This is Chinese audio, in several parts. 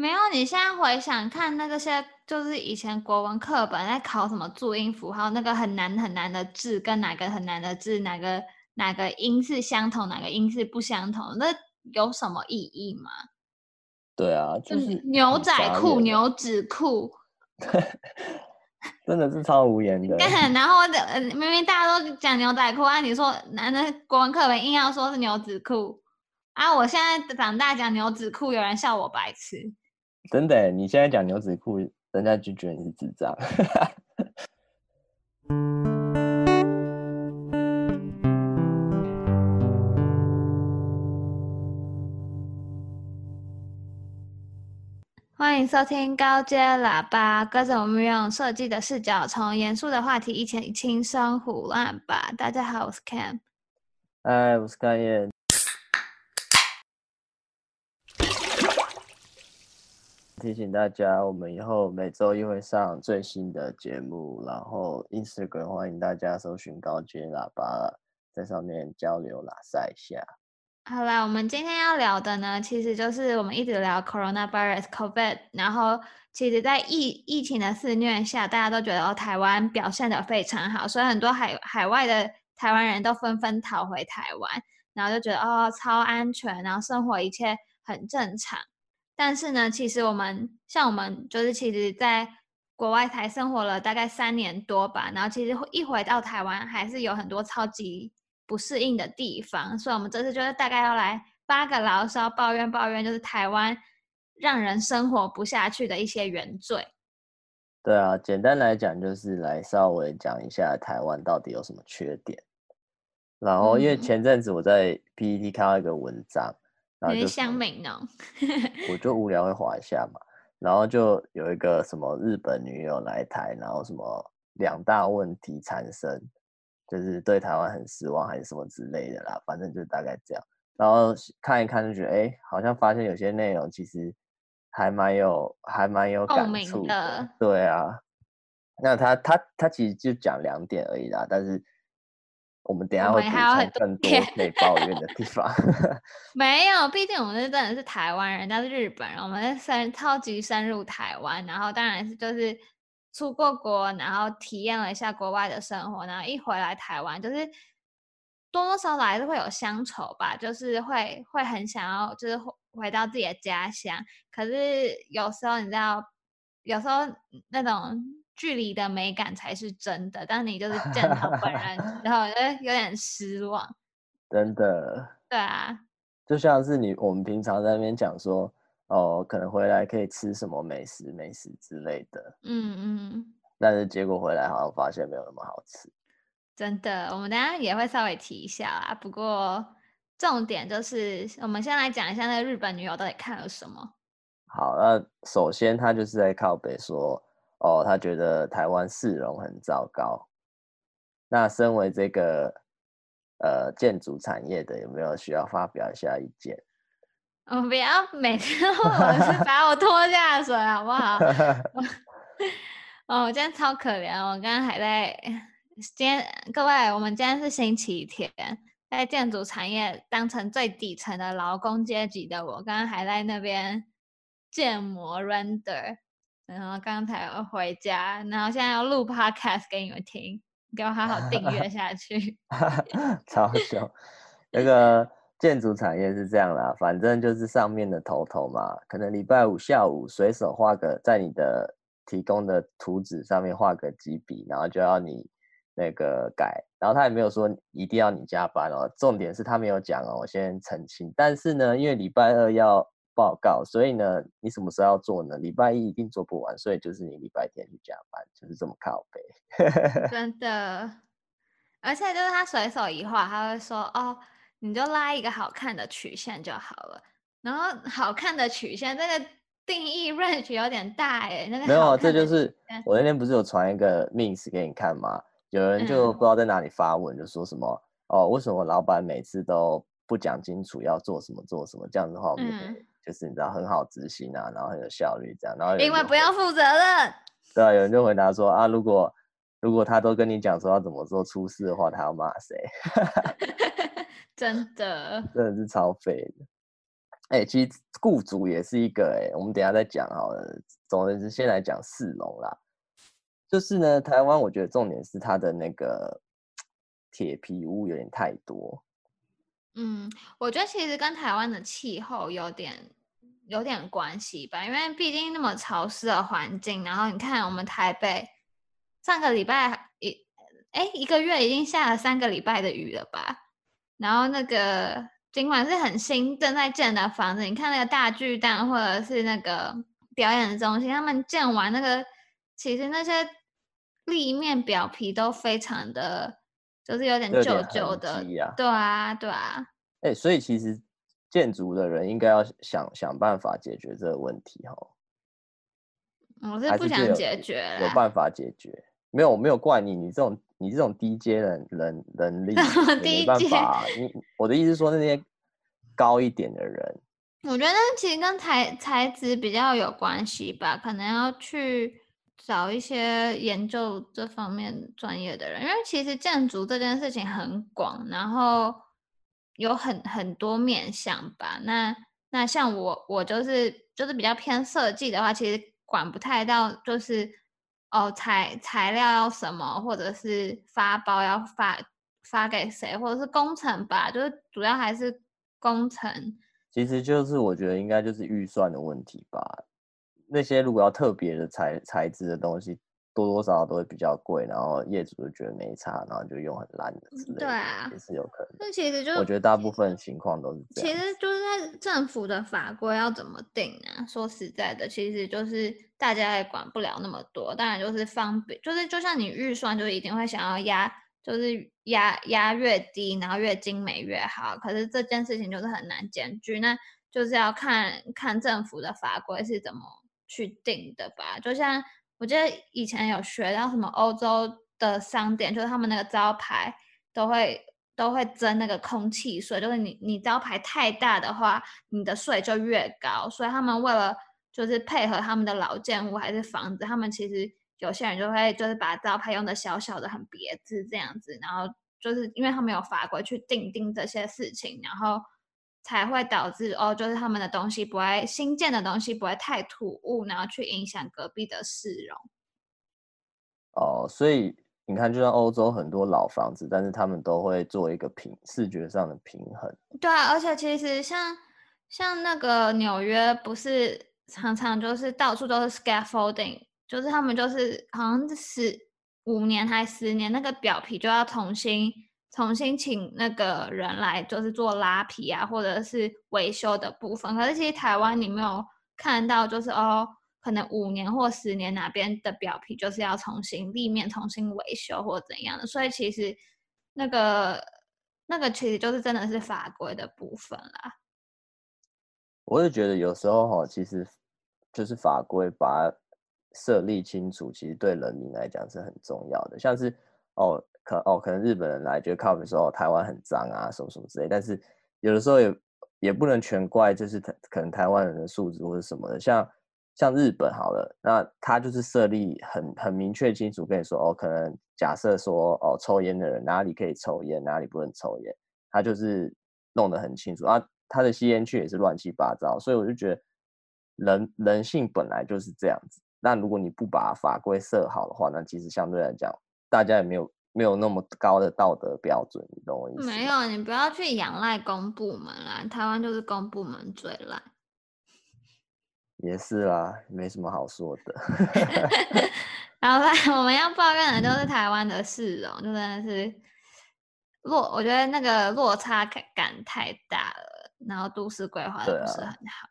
没有，你现在回想看那个些，就是以前国文课本在考什么注音符号，那个很难很难的字跟哪个很难的字，哪个哪个音是相同，哪个音是不相同，那有什么意义吗？对啊，就是牛仔裤、牛仔裤，真的是超无言的。然后明明大家都讲牛仔裤啊，你说男的国文课本硬要说是牛仔裤啊，我现在长大讲牛仔裤，有人笑我白痴。真的，你现在讲牛仔裤，人家就觉得你是智障。欢迎收听高阶喇叭，跟着我们用设计的视角，从严肃的话题一起轻松胡乱吧。大家好，我是 Cam。嗨，我是甘燕。提醒大家，我们以后每周一会上最新的节目，然后 Instagram 欢迎大家搜寻高阶喇叭，在上面交流喇赛一下。好啦，我们今天要聊的呢，其实就是我们一直聊 Coronavirus COVID，然后其实，在疫疫情的肆虐下，大家都觉得哦，台湾表现得非常好，所以很多海海外的台湾人都纷纷逃回台湾，然后就觉得哦，超安全，然后生活一切很正常。但是呢，其实我们像我们就是其实在国外才生活了大概三年多吧，然后其实一回到台湾还是有很多超级不适应的地方，所以我们这次就是大概要来发个牢骚，抱怨抱怨，就是台湾让人生活不下去的一些原罪。对啊，简单来讲就是来稍微讲一下台湾到底有什么缺点。然后因为前阵子我在 PPT 看到一个文章。你是乡民哦，我 就无聊会滑一下嘛，然后就有一个什么日本女友来台，然后什么两大问题产生，就是对台湾很失望还是什么之类的啦，反正就大概这样。然后看一看就觉得，哎、欸，好像发现有些内容其实还蛮有，还蛮有感触的。对啊，那他他他其实就讲两点而已啦，但是。我们等下会补充更多可以抱怨的地方。没有，毕竟我们是真的是台湾人，人家是日本人，我们是深超级深入台湾，然后当然是就是出过国，然后体验了一下国外的生活，然后一回来台湾，就是多多少少还是会有乡愁吧，就是会会很想要就是回到自己的家乡，可是有时候你知道，有时候那种。距离的美感才是真的，但你就是见到本人，然后就有点失望。真的。对啊。就像是你我们平常在那边讲说，哦，可能回来可以吃什么美食、美食之类的。嗯嗯。但是结果回来好像发现没有那么好吃。真的，我们等下也会稍微提一下啦。不过重点就是，我们先来讲一下那个日本女友到底看了什么。好，那首先她就是在靠北说。哦，他觉得台湾市容很糟糕。那身为这个呃建筑产业的，有没有需要发表一下意见？我不要每天都是把我拖下水，好不好？哦，我今天超可怜，我刚刚还在今天各位，我们今天是星期天，在建筑产业当成最底层的劳工阶级的我，刚刚还在那边建模 render。然后刚才我回家，然后现在要录 podcast 给你们听，给我好好订阅 下去。超凶！那个 建筑产业是这样啦，反正就是上面的头头嘛，可能礼拜五下午随手画个在你的提供的图纸上面画个几笔，然后就要你那个改，然后他也没有说一定要你加班哦，重点是他没有讲哦，我先澄清。但是呢，因为礼拜二要。报告，所以呢，你什么时候要做呢？礼拜一一定做不完，所以就是你礼拜天去加班，就是这么靠背。真的，而且就是他随手一画，他会说：“哦，你就拉一个好看的曲线就好了。”然后好看的曲线这个定义 range 有点大哎。那个没有，这就是我那天不是有传一个 means 给你看吗？有人就不知道在哪里发文，就说什么、嗯、哦，为什么老板每次都不讲清楚要做什么做什么？这样子的话，我们。是你知道很好执行啊，然后很有效率这样，然后因为不要负责任。对啊，有人就回答说啊，如果如果他都跟你讲说要怎么做出事的话，他要骂谁？真的，真的是超废的。哎、欸，其实雇主也是一个哎、欸，我们等一下再讲好了。总之是先来讲四龙啦，就是呢，台湾我觉得重点是它的那个铁皮屋有点太多。嗯，我觉得其实跟台湾的气候有点有点关系吧，因为毕竟那么潮湿的环境，然后你看我们台北上个礼拜一哎一个月已经下了三个礼拜的雨了吧，然后那个。尽管是很新正在建的房子，你看那个大巨蛋或者是那个表演中心，他们建完那个，其实那些立面表皮都非常的，就是有点旧旧的，啊对啊，对啊。哎、欸，所以其实建筑的人应该要想想办法解决这个问题哈。我是不想解决有，有办法解决，没有没有怪你，你这种。你这种低阶人人能力 没办法，你我的意思是说那些高一点的人，我觉得其实跟材材质比较有关系吧，可能要去找一些研究这方面专业的人，因为其实建筑这件事情很广，然后有很很多面向吧。那那像我我就是就是比较偏设计的话，其实管不太到就是。哦，材材料要什么，或者是发包要发发给谁，或者是工程吧，就是主要还是工程。其实就是我觉得应该就是预算的问题吧。那些如果要特别的材材质的东西。多多少少都会比较贵，然后业主就觉得没差，然后就用很烂的之类的，对啊，也是有可能。那其实就我觉得大部分情况都是这样。其实就是在政府的法规要怎么定啊？说实在的，其实就是大家也管不了那么多。当然就是方便，就是就像你预算就一定会想要压，就是压压越低，然后越精美越好。可是这件事情就是很难兼具，那就是要看看政府的法规是怎么去定的吧。就像。我记得以前有学到什么欧洲的商店，就是他们那个招牌都会都会征那个空气税，就是你你招牌太大的话，你的税就越高。所以他们为了就是配合他们的老建物还是房子，他们其实有些人就会就是把招牌用的小小的很别致这样子，然后就是因为他们有法规去定定这些事情，然后。才会导致哦，就是他们的东西不会新建的东西不会太突兀，然后去影响隔壁的市容。哦，所以你看，就像欧洲很多老房子，但是他们都会做一个平视觉上的平衡。对啊，而且其实像像那个纽约，不是常常就是到处都是 scaffolding，就是他们就是好像是五年还十年，那个表皮就要重新。重新请那个人来，就是做拉皮啊，或者是维修的部分。可是其实台湾你没有看到，就是哦，可能五年或十年哪边的表皮就是要重新立面、重新维修或怎样的。所以其实那个那个其实就是真的是法规的部分啦。我也觉得有时候哈，其实就是法规把设立清楚，其实对人民来讲是很重要的。像是哦。可哦，可能日本人来觉得靠北说台湾很脏啊，什么什么之类。但是有的时候也也不能全怪，就是可能台湾人的素质或者什么的。像像日本好了，那他就是设立很很明确清楚，跟你说哦，可能假设说哦，抽烟的人哪里可以抽烟，哪里不能抽烟，他就是弄得很清楚啊。他的吸烟区也是乱七八糟，所以我就觉得人人性本来就是这样子。那如果你不把法规设好的话，那其实相对来讲，大家也没有。没有那么高的道德标准，你懂我意思？没有，你不要去仰赖公部门啦，台湾就是公部门最烂。也是啦，没什么好说的。然后我们要抱怨的都是台湾的市容，就真的是落，我觉得那个落差感太大了，然后都市规划的不是很好。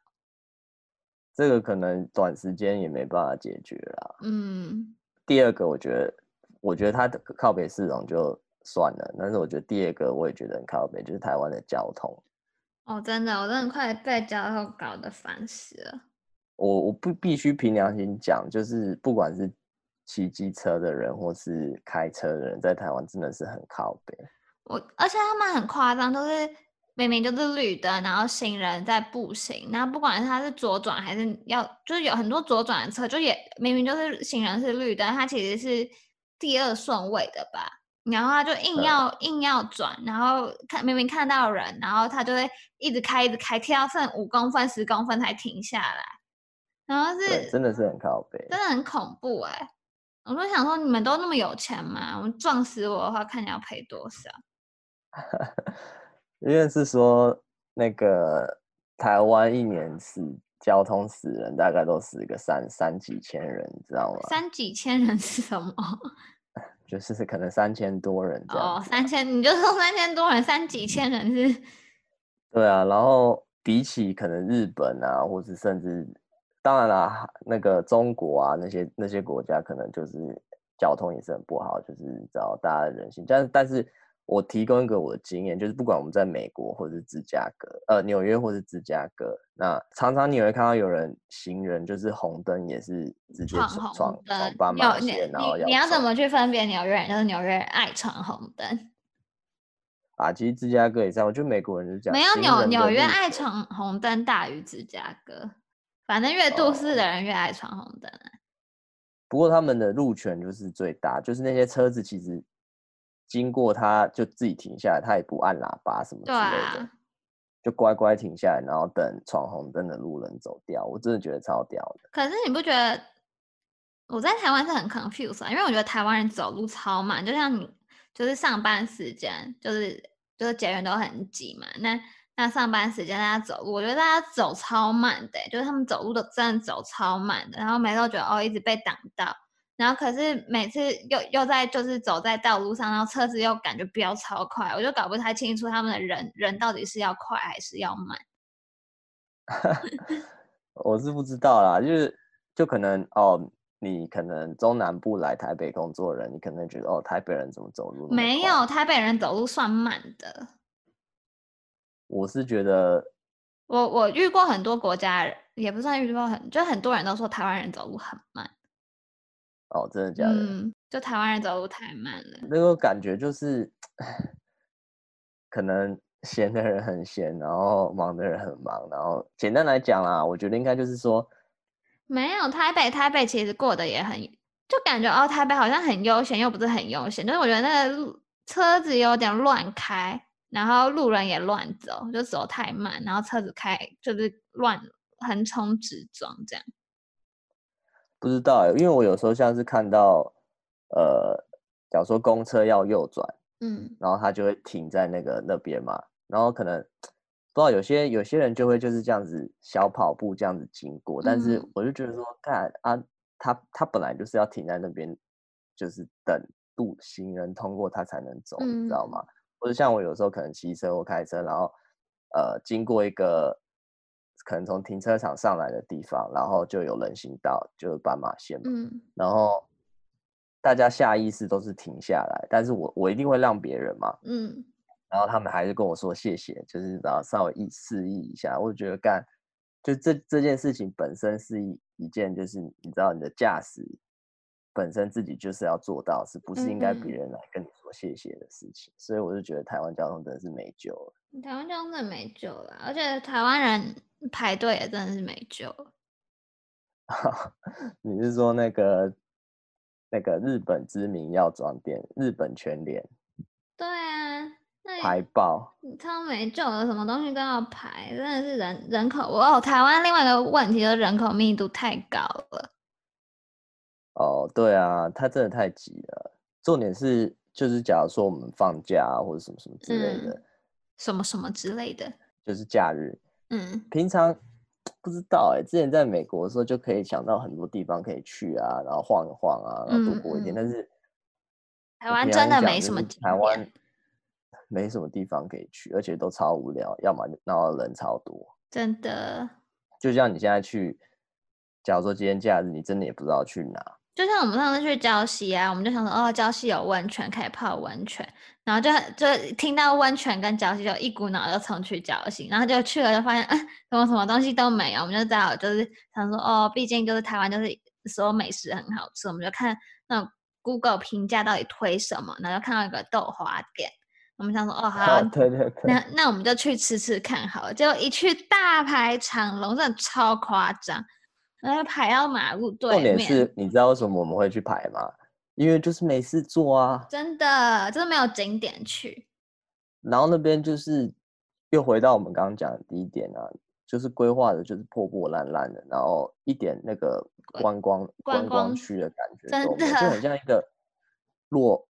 这个可能短时间也没办法解决啦。嗯。第二个，我觉得。我觉得它的靠北市容就算了，但是我觉得第二个我也觉得很靠北，就是台湾的交通。哦，真的，我真的快被交通搞得烦死了。我我不必须凭良心讲，就是不管是骑机车的人或是开车的人，在台湾真的是很靠北。我而且他们很夸张，都是明明就是绿灯，然后行人在步行，然后不管是他是左转还是要，就是有很多左转的车，就也明明就是行人是绿灯，他其实是。第二顺位的吧，然后他就硬要、嗯、硬要转，然后看明明看到人，然后他就会一直开一直开，跳到剩五公分十公分才停下来，然后是真的是很靠北，真的很恐怖哎、欸！我就想说，你们都那么有钱吗？我撞死我的话，看你要赔多少？因为是说那个台湾一年死交通死人大概都死个三三几千人，你知道吗？三几千人是什么？就是可能三千多人这样。哦，三千，你就说三千多人，三几千人是？对啊，然后比起可能日本啊，或是甚至，当然啦，那个中国啊，那些那些国家可能就是交通也是很不好，就是找大家的人性，但但是。我提供一个我的经验，就是不管我们在美国或者是芝加哥，呃，纽约或是芝加哥，那常常你会看到有人行人就是红灯也是直接闯闯闯斑马线，然后要你要怎么去分别纽约人就是纽约人爱闯红灯？啊，其实芝加哥也这样，我觉得美国人就这样，没有纽纽约爱闯红灯大于芝加哥，反正越都市的人越爱闯红灯。不过他们的路权就是最大，就是那些车子其实。经过他就自己停下来，他也不按喇叭什么之类的，啊、就乖乖停下来，然后等闯红灯的路人走掉。我真的觉得超屌的。可是你不觉得我在台湾是很 confused 啊？因为我觉得台湾人走路超慢，就像你就是上班时间，就是就是捷运都很挤嘛。那那上班时间大家走路，我觉得大家走超慢的，就是他们走路都真的走超慢的，然后每次都觉得哦一直被挡到。然后可是每次又又在就是走在道路上，然后车子又感觉飙超快，我就搞不太清楚他们的人人到底是要快还是要慢。我是不知道啦，就是就可能哦，你可能中南部来台北工作的人，你可能觉得哦，台北人怎么走路？没有，台北人走路算慢的。我是觉得，我我遇过很多国家人，也不算遇过很，就很多人都说台湾人走路很慢。哦，真的假的？嗯，就台湾人走路太慢了。那个感觉就是，可能闲的人很闲，然后忙的人很忙。然后简单来讲啦，我觉得应该就是说，没有台北，台北其实过得也很，就感觉哦，台北好像很悠闲，又不是很悠闲。就是我觉得那个路车子有点乱开，然后路人也乱走，就走太慢，然后车子开就是乱横冲直撞这样。不知道哎，因为我有时候像是看到，呃，假如说公车要右转，嗯，然后它就会停在那个那边嘛，然后可能不知道有些有些人就会就是这样子小跑步这样子经过，但是我就觉得说，看啊，他他本来就是要停在那边，就是等路行人通过他才能走，你知道吗？或者像我有时候可能骑车或开车，然后呃经过一个。可能从停车场上来的地方，然后就有人行道，就是斑马线嘛。嗯。然后大家下意识都是停下来，但是我我一定会让别人嘛。嗯。然后他们还是跟我说谢谢，就是然后稍微意示意一下。我觉得干，就这这件事情本身是一一件，就是你知道你的驾驶本身自己就是要做到，是不是应该别人来跟你说谢谢的事情？嗯。所以我就觉得台湾交通真的是没救了。台湾真的没救了，而且台湾人。排队也真的是没救。你是说那个那个日本知名药妆店日本全联？对啊，那排爆，超没救了，什么东西都要排，真的是人人口哦。台湾另外一个问题就是人口密度太高了。哦，对啊，它真的太挤了。重点是，就是假如说我们放假啊，或者什么什么之类的，嗯、什么什么之类的，就是假日。嗯，平常不知道哎、欸，之前在美国的时候就可以想到很多地方可以去啊，然后晃一晃啊，然后度过一天。嗯嗯、但是台湾真的没什么，台湾没什么地方可以去，而且都超无聊，要么然后人超多，真的。就像你现在去，假如说今天假日，你真的也不知道去哪。就像我们上次去礁溪啊，我们就想说，哦，礁溪有温泉可以泡温泉，然后就就听到温泉跟礁溪，就一股脑就冲去礁溪，然后就去了，就发现，嗯，什么什么东西都没有，我们就知道，就是想说，哦，毕竟就是台湾，就是所有美食很好吃，我们就看那种 Google 评价到底推什么，然后就看到一个豆花店，我们想说，哦，好，啊，对对对，那那我们就去吃吃看好了，结果一去大排长龙，真的超夸张。然后排到马路对面。重点是，你知道为什么我们会去排吗？因为就是没事做啊，真的真的没有景点去。然后那边就是又回到我们刚刚讲的第一点啊，就是规划的就是破破烂烂的，然后一点那个观光观光区的感觉就很像一个落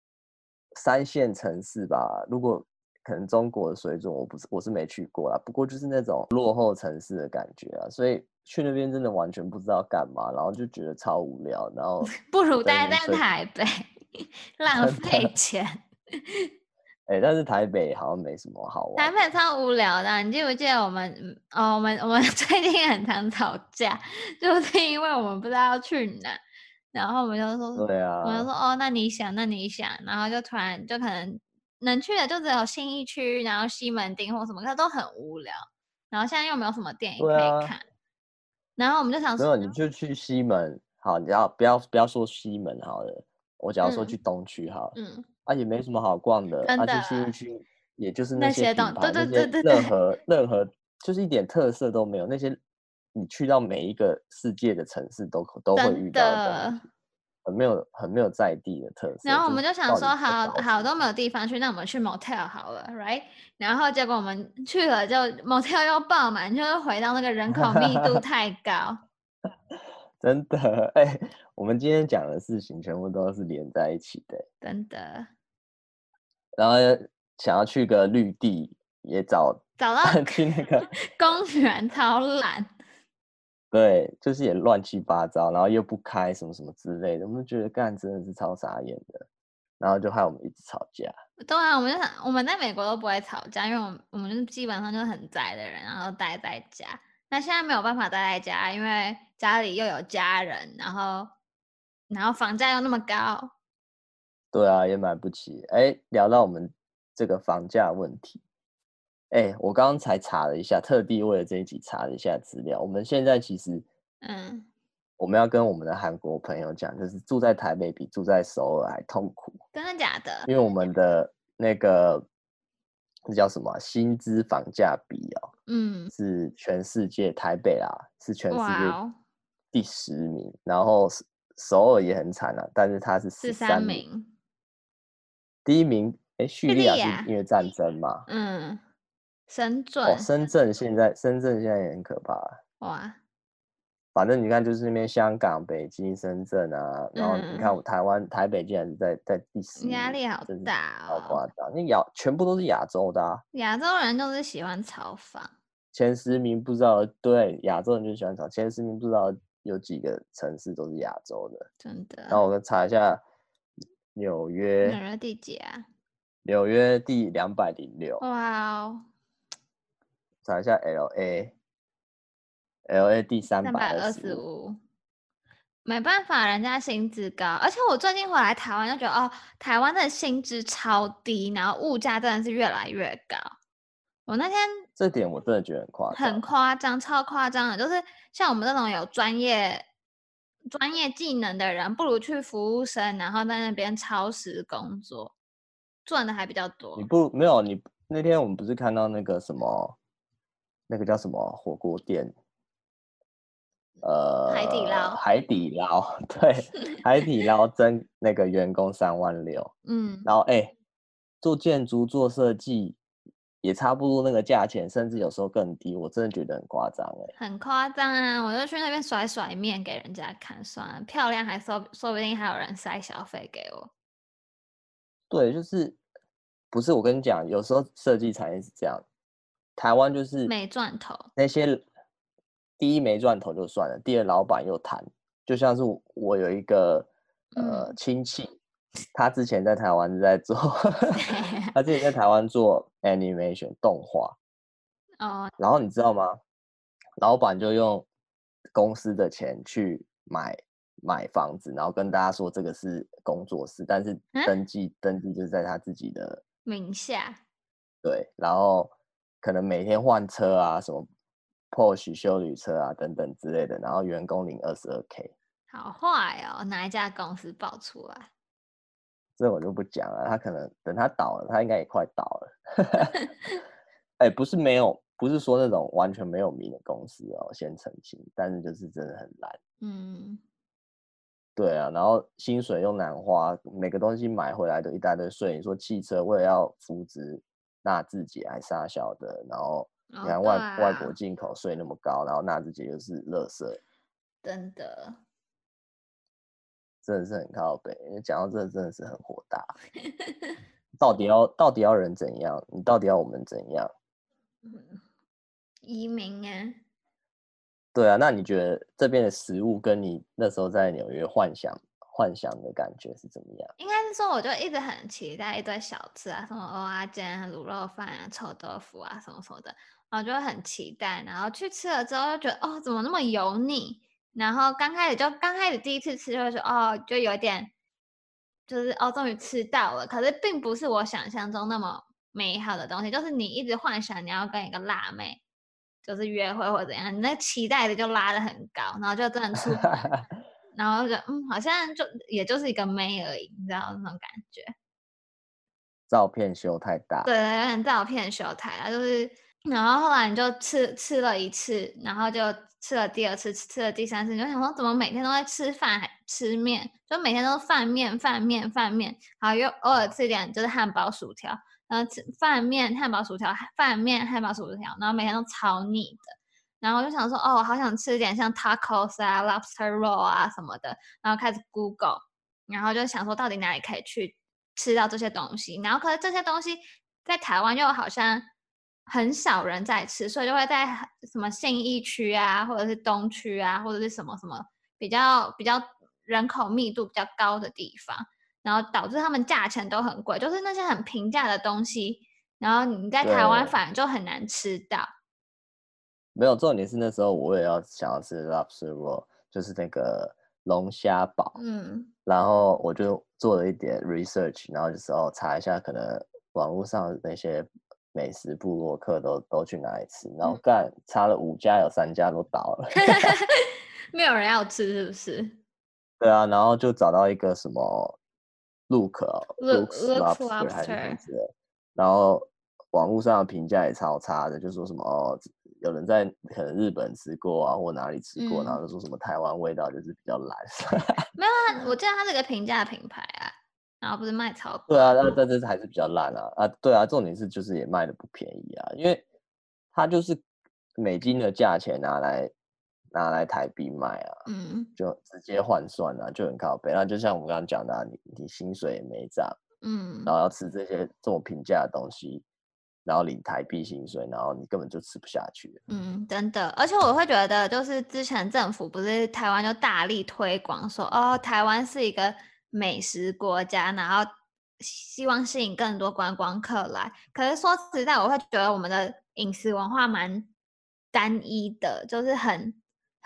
三线城市吧。如果可能中国的水准，我不是我是没去过啦，不过就是那种落后城市的感觉啊，所以去那边真的完全不知道干嘛，然后就觉得超无聊，然后 不如待在台北，浪费钱。哎、欸，但是台北好像没什么好玩。台北超无聊的，你记不记得我们？哦，我们我们 最近很常吵架，就是因为我们不知道要去哪，然后我们就说，对啊，我就说哦，那你想，那你想，然后就突然就可能。能去的就只有信义区，然后西门町或什么，可都很无聊。然后现在又没有什么电影可以看，啊、然后我们就想说，没有你就去西门好，你要不要不要说西门好了，我假如说去东区好了，嗯，啊也没什么好逛的，而且信义区也就是那些品牌，那些任何任何就是一点特色都没有，那些你去到每一个世界的城市都都会遇到的。很没有很没有在地的特色，然后我们就想说好，好好都没有地方去，那我们去 motel 好了，right？然后结果我们去了，就 motel 又爆满，就是回到那个人口密度 太高。真的，哎、欸，我们今天讲的事情全部都是连在一起的，真的。然后想要去个绿地，也找找到 去那个公园，超懒。对，就是也乱七八糟，然后又不开什么什么之类的，我们觉得干真的是超傻眼的，然后就害我们一直吵架。对啊，我们就想我们在美国都不会吵架，因为我们我们就是基本上就是很宅的人，然后待在家。那现在没有办法待在家，因为家里又有家人，然后然后房价又那么高。对啊，也买不起。哎，聊到我们这个房价问题。哎、欸，我刚刚才查了一下，特地为了这一集查了一下资料。我们现在其实，嗯，我们要跟我们的韩国朋友讲，就是住在台北比住在首尔还痛苦。真的假的？因为我们的那个那叫什么薪资房价比哦，嗯，是全世界台北啊，是全世界第十名。然后首尔也很惨啊，但是它是十三名。第一名，哎、欸，叙利亚是因为战争嘛？嗯。深圳，哦，深圳现在深圳现在也很可怕哇！反正你看，就是那边香港、北京、深圳啊，然后你看我台湾、嗯、台北竟然是在在第十，压力好大哦，好夸张！那亚全部都是亚洲的、啊，亚洲人就是喜欢炒房。前十名不知道，对，亚洲人就喜欢炒。前十名不知道有几个城市都是亚洲的，真的。然后我查一下纽约，纽约第几啊？纽约第两百零六。哇哦！查一下 L A，L A 第三百二十五，没办法，人家薪资高，而且我最近回来台湾就觉得，哦，台湾的薪资超低，然后物价真的是越来越高。我那天这点我真的觉得很夸张，很夸张，超夸张的，就是像我们这种有专业专业技能的人，不如去服务生，然后在那边超时工作，赚的还比较多。你不没有你那天我们不是看到那个什么？那个叫什么火锅店？呃，海底捞。海底捞，对，海底捞征那个员工三万六。嗯，然后哎、欸，做建筑、做设计也差不多那个价钱，甚至有时候更低。我真的觉得很夸张哎，很夸张啊！我就去那边甩甩面给人家看，算了，漂亮还说说不定还有人塞小费给我。对，就是不是我跟你讲，有时候设计产业是这样。台湾就是没赚头，那些第一没赚头就算了，第二老板又谈，就像是我有一个呃亲戚，他之前在台湾在做，他之前在台湾做 animation 动画，哦，然后你知道吗？老板就用公司的钱去买买房子，然后跟大家说这个是工作室，但是登记、嗯、登记就是在他自己的名下，对，然后。可能每天换车啊，什么 Porsche 修旅车啊等等之类的，然后员工领二十二 K，好坏哦！哪一家公司爆出来？这我就不讲了。他可能等他倒了，他应该也快倒了。哎、欸，不是没有，不是说那种完全没有名的公司哦，先澄清。但是就是真的很烂。嗯，对啊，然后薪水又难花，每个东西买回来都一大堆税。你说汽车为了要扶植纳智捷还杀小的，然后你看外、哦啊、外国进口税那么高，然后纳智捷又是垃圾，真的，真的是很靠北。讲到这真的是很火大，到底要到底要人怎样？你到底要我们怎样？移民啊？对啊，那你觉得这边的食物跟你那时候在纽约幻想幻想的感觉是怎么样？应该是说，我就一直很期待一堆小吃啊，什么蚵仔煎、卤肉饭啊、臭豆腐啊，什么什么的，然后就很期待。然后去吃了之后，就觉得哦，怎么那么油腻？然后刚开始就刚开始第一次吃，就会说哦，就有点，就是哦，终于吃到了。可是并不是我想象中那么美好的东西，就是你一直幻想你要跟一个辣妹。就是约会或者怎样，你那期待的就拉得很高，然后就真的出，然后就嗯，好像就也就是一个妹而已，你知道那种感觉。照片修太大。对，有点照片修太大，就是，然后后来你就吃吃了一次，然后就吃了第二次，吃了第三次，你就想说怎么每天都在吃饭还吃面，就每天都饭面饭面饭面，然后又偶尔吃一点就是汉堡薯条。然后吃饭面、汉堡、薯条，饭面、汉堡、薯条，然后每天都超腻的。然后我就想说，哦，我好想吃一点像 tacos 啊、lobster roll 啊什么的。然后开始 Google，然后就想说，到底哪里可以去吃到这些东西？然后可是这些东西在台湾又好像很少人在吃，所以就会在什么信义区啊，或者是东区啊，或者是什么什么比较比较人口密度比较高的地方。然后导致他们价钱都很贵，就是那些很平价的东西，然后你在台湾反而就很难吃到。没有重点是那时候我也要想要吃 lobster roll，就是那个龙虾堡。嗯。然后我就做了一点 research，然后就是哦查一下，可能网络上那些美食部落客都都去哪里吃，然后干查了五家，有三家都倒了。没有人要吃是不是？对啊，然后就找到一个什么。Look，Looks Lobster 还是什么之类，然后网络上的评价也超差的，就说什么哦，有人在可能日本吃过啊，或哪里吃过，嗯、然后就说什么台湾味道就是比较烂。没有啊，我 记得它是个平价品牌啊，然后不是卖超贵。对啊，但但是还是比较烂啊啊，对啊，重点是就是也卖的不便宜啊，因为它就是美金的价钱拿来。拿来台币卖啊，嗯，就直接换算啊，就很靠背。那就像我们刚刚讲的、啊，你你薪水也没涨，嗯，然后要吃这些这么平价的东西，然后领台币薪水，然后你根本就吃不下去。嗯，真的。而且我会觉得，就是之前政府不是台湾就大力推广说，哦，台湾是一个美食国家，然后希望吸引更多观光客来。可是说实在，我会觉得我们的饮食文化蛮单一的，就是很。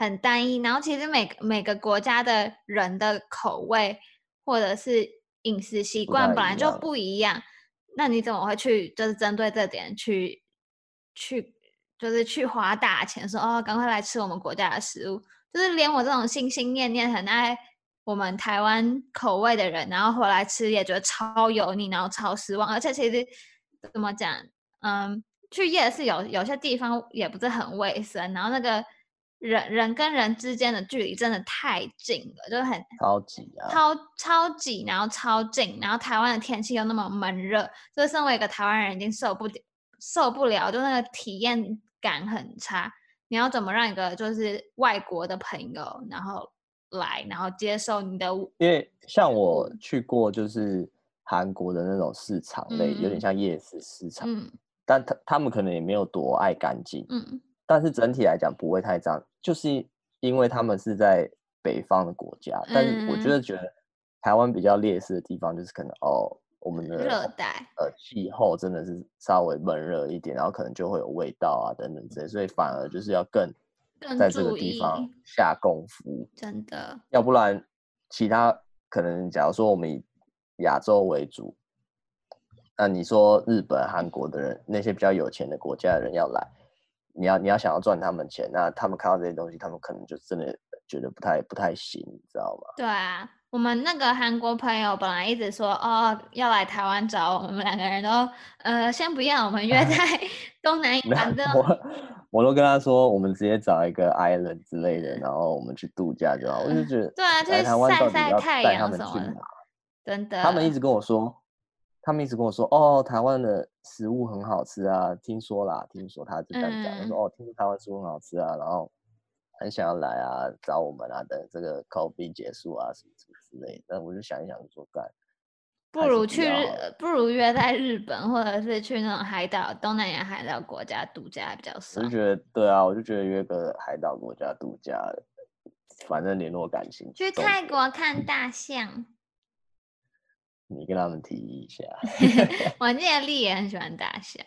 很单一，然后其实每个每个国家的人的口味或者是饮食习惯本来就不一样，那你怎么会去就是针对这点去去就是去花大钱说哦，赶快来吃我们国家的食物？就是连我这种心心念念很爱我们台湾口味的人，然后回来吃也觉得超油腻，然后超失望。而且其实怎么讲，嗯，去夜市有有些地方也不是很卫生，然后那个。人人跟人之间的距离真的太近了，就很超挤啊，超超挤，然后超近，然后台湾的天气又那么闷热，就身为一个台湾人已经受不受不了，就那个体验感很差。你要怎么让一个就是外国的朋友，然后来，然后接受你的？因为像我去过，就是韩国的那种市场类，嗯、有点像夜市市场，嗯、但他他们可能也没有多爱干净，嗯。但是整体来讲不会太脏，就是因为他们是在北方的国家。嗯、但是我觉得觉得台湾比较劣势的地方就是可能哦，我们的热带呃气候真的是稍微闷热一点，然后可能就会有味道啊等等之类，所以反而就是要更在这个地方下功夫。真的，要不然其他可能假如说我们以亚洲为主，那你说日本、韩国的人那些比较有钱的国家的人要来。你要你要想要赚他们钱，那他们看到这些东西，他们可能就真的觉得不太不太行，你知道吗？对啊，我们那个韩国朋友本来一直说哦要来台湾找我们，我们两个人都呃先不要，我们约 在 东南亚的。我我都跟他说，我们直接找一个 island 之类的，然后我们去度假就好。我就觉得，对啊，去晒晒太阳什么的。真的，他们一直跟我说。他们一直跟我说：“哦，台湾的食物很好吃啊，听说啦，听说他就这样讲，他、嗯、说哦，听说台湾食物很好吃啊，然后很想要来啊，找我们啊，等这个 COVID 结束啊，什么什么之类的。但我就想一想，说干，不如去日，不如约在日本，或者是去那种海岛、东南亚海岛国家度假比较爽。我就觉得，对啊，我就觉得约个海岛国家度假，反正联络感情。去泰国看大象。”你跟他们提一下。我记得丽也很喜欢大象。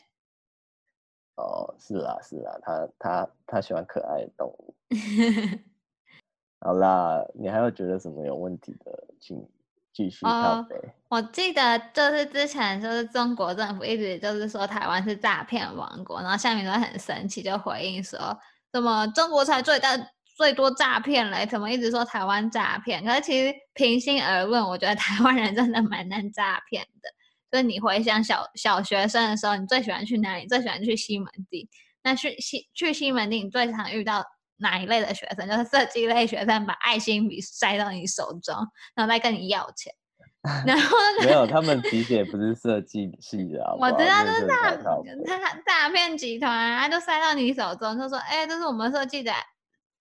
哦，是啊，是啊，他他他喜欢可爱的动物。好啦，你还有觉得什么有问题的，请继续。哦，我记得就是之前就是中国政府一直就是说台湾是诈骗王国，然后下面都很生气，就回应说怎么中国才最大。最多诈骗嘞，怎么一直说台湾诈骗？可是其实平心而论，我觉得台湾人真的蛮难诈骗的。就是你回想小小学生的时候，你最喜欢去哪里？最喜欢去西门町。那去西去西门町，你最常遇到哪一类的学生？就是设计类学生，把爱心笔塞到你手中，然后再跟你要钱。然后没有，他们其实也不是设计系的好好，我知道就是诈诈骗集团，他就塞到你手中，就说：“哎、欸，这是我们设计的。”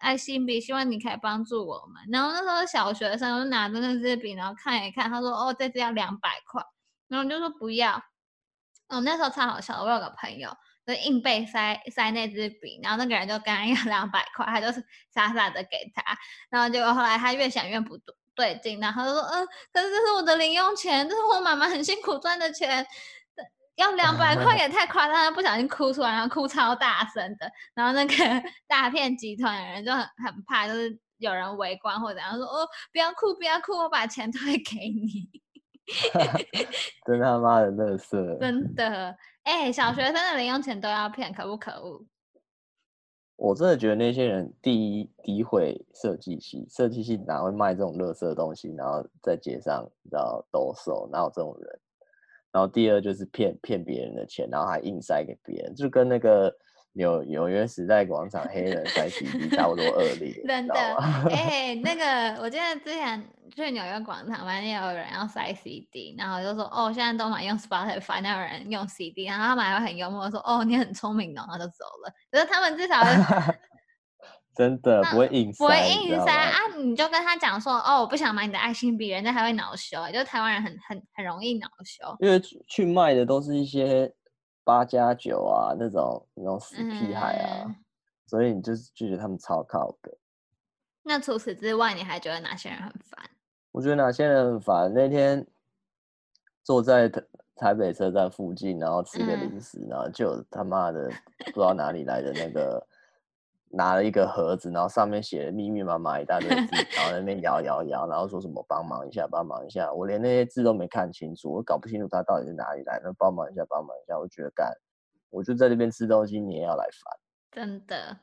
爱心笔，希望你可以帮助我们。然后那时候小学生，我就拿着那支笔，然后看一看。他说：“哦，这支要两百块。”然后我就说不要。哦，那时候超好笑。我有个朋友，就硬被塞塞那支笔，然后那个人就跟他要两百块，他就是傻傻的给他。然后结果后来他越想越不对劲，然后他说：“嗯，可是这是我的零用钱，这是我妈妈很辛苦赚的钱。”要两百块也太夸张了，不小心哭出来，然后哭超大声的，然后那个 大骗集团的人就很很怕，就是有人围观或者怎样说哦，不要哭不要哭，我把钱退给你。真他妈的乐色！真的，哎、欸，小学生的零用钱都要骗，可不可恶？我真的觉得那些人第一诋毁设计系，设计系哪会卖这种乐色东西，然后在街上你知道兜售，哪有这种人？然后第二就是骗骗别人的钱，然后还硬塞给别人，就跟那个纽纽约时代广场黑人塞 CD 差不多恶劣。真的，哎、欸，那个我记得之前去纽约广场，反正也有人要塞 CD，然后就说哦，现在都买用 Spotify，那有人用 CD，然后他们还会很幽默说哦，你很聪明哦，然后就走了。可是他们至少。真的不会硬塞，不会硬塞啊！你就跟他讲说，哦，我不想买你的爱心笔，人家还会恼羞，就台湾人很很很容易恼羞。因为去卖的都是一些八加九啊，那种那种死屁孩啊，嗯、所以你就是拒绝他们超靠的。那除此之外，你还觉得哪些人很烦？我觉得哪些人很烦？那天坐在台台北车站附近，然后吃个零食，嗯、然后就他妈的不知道哪里来的那个。拿了一个盒子，然后上面写的密密麻麻一大堆字，然后在那边摇摇摇，然后说什么帮忙一下，帮忙一下，我连那些字都没看清楚，我搞不清楚他到底是哪里来的，帮忙一下，帮忙一下，我觉得干，我就在这边吃东西，你也要来烦，真的，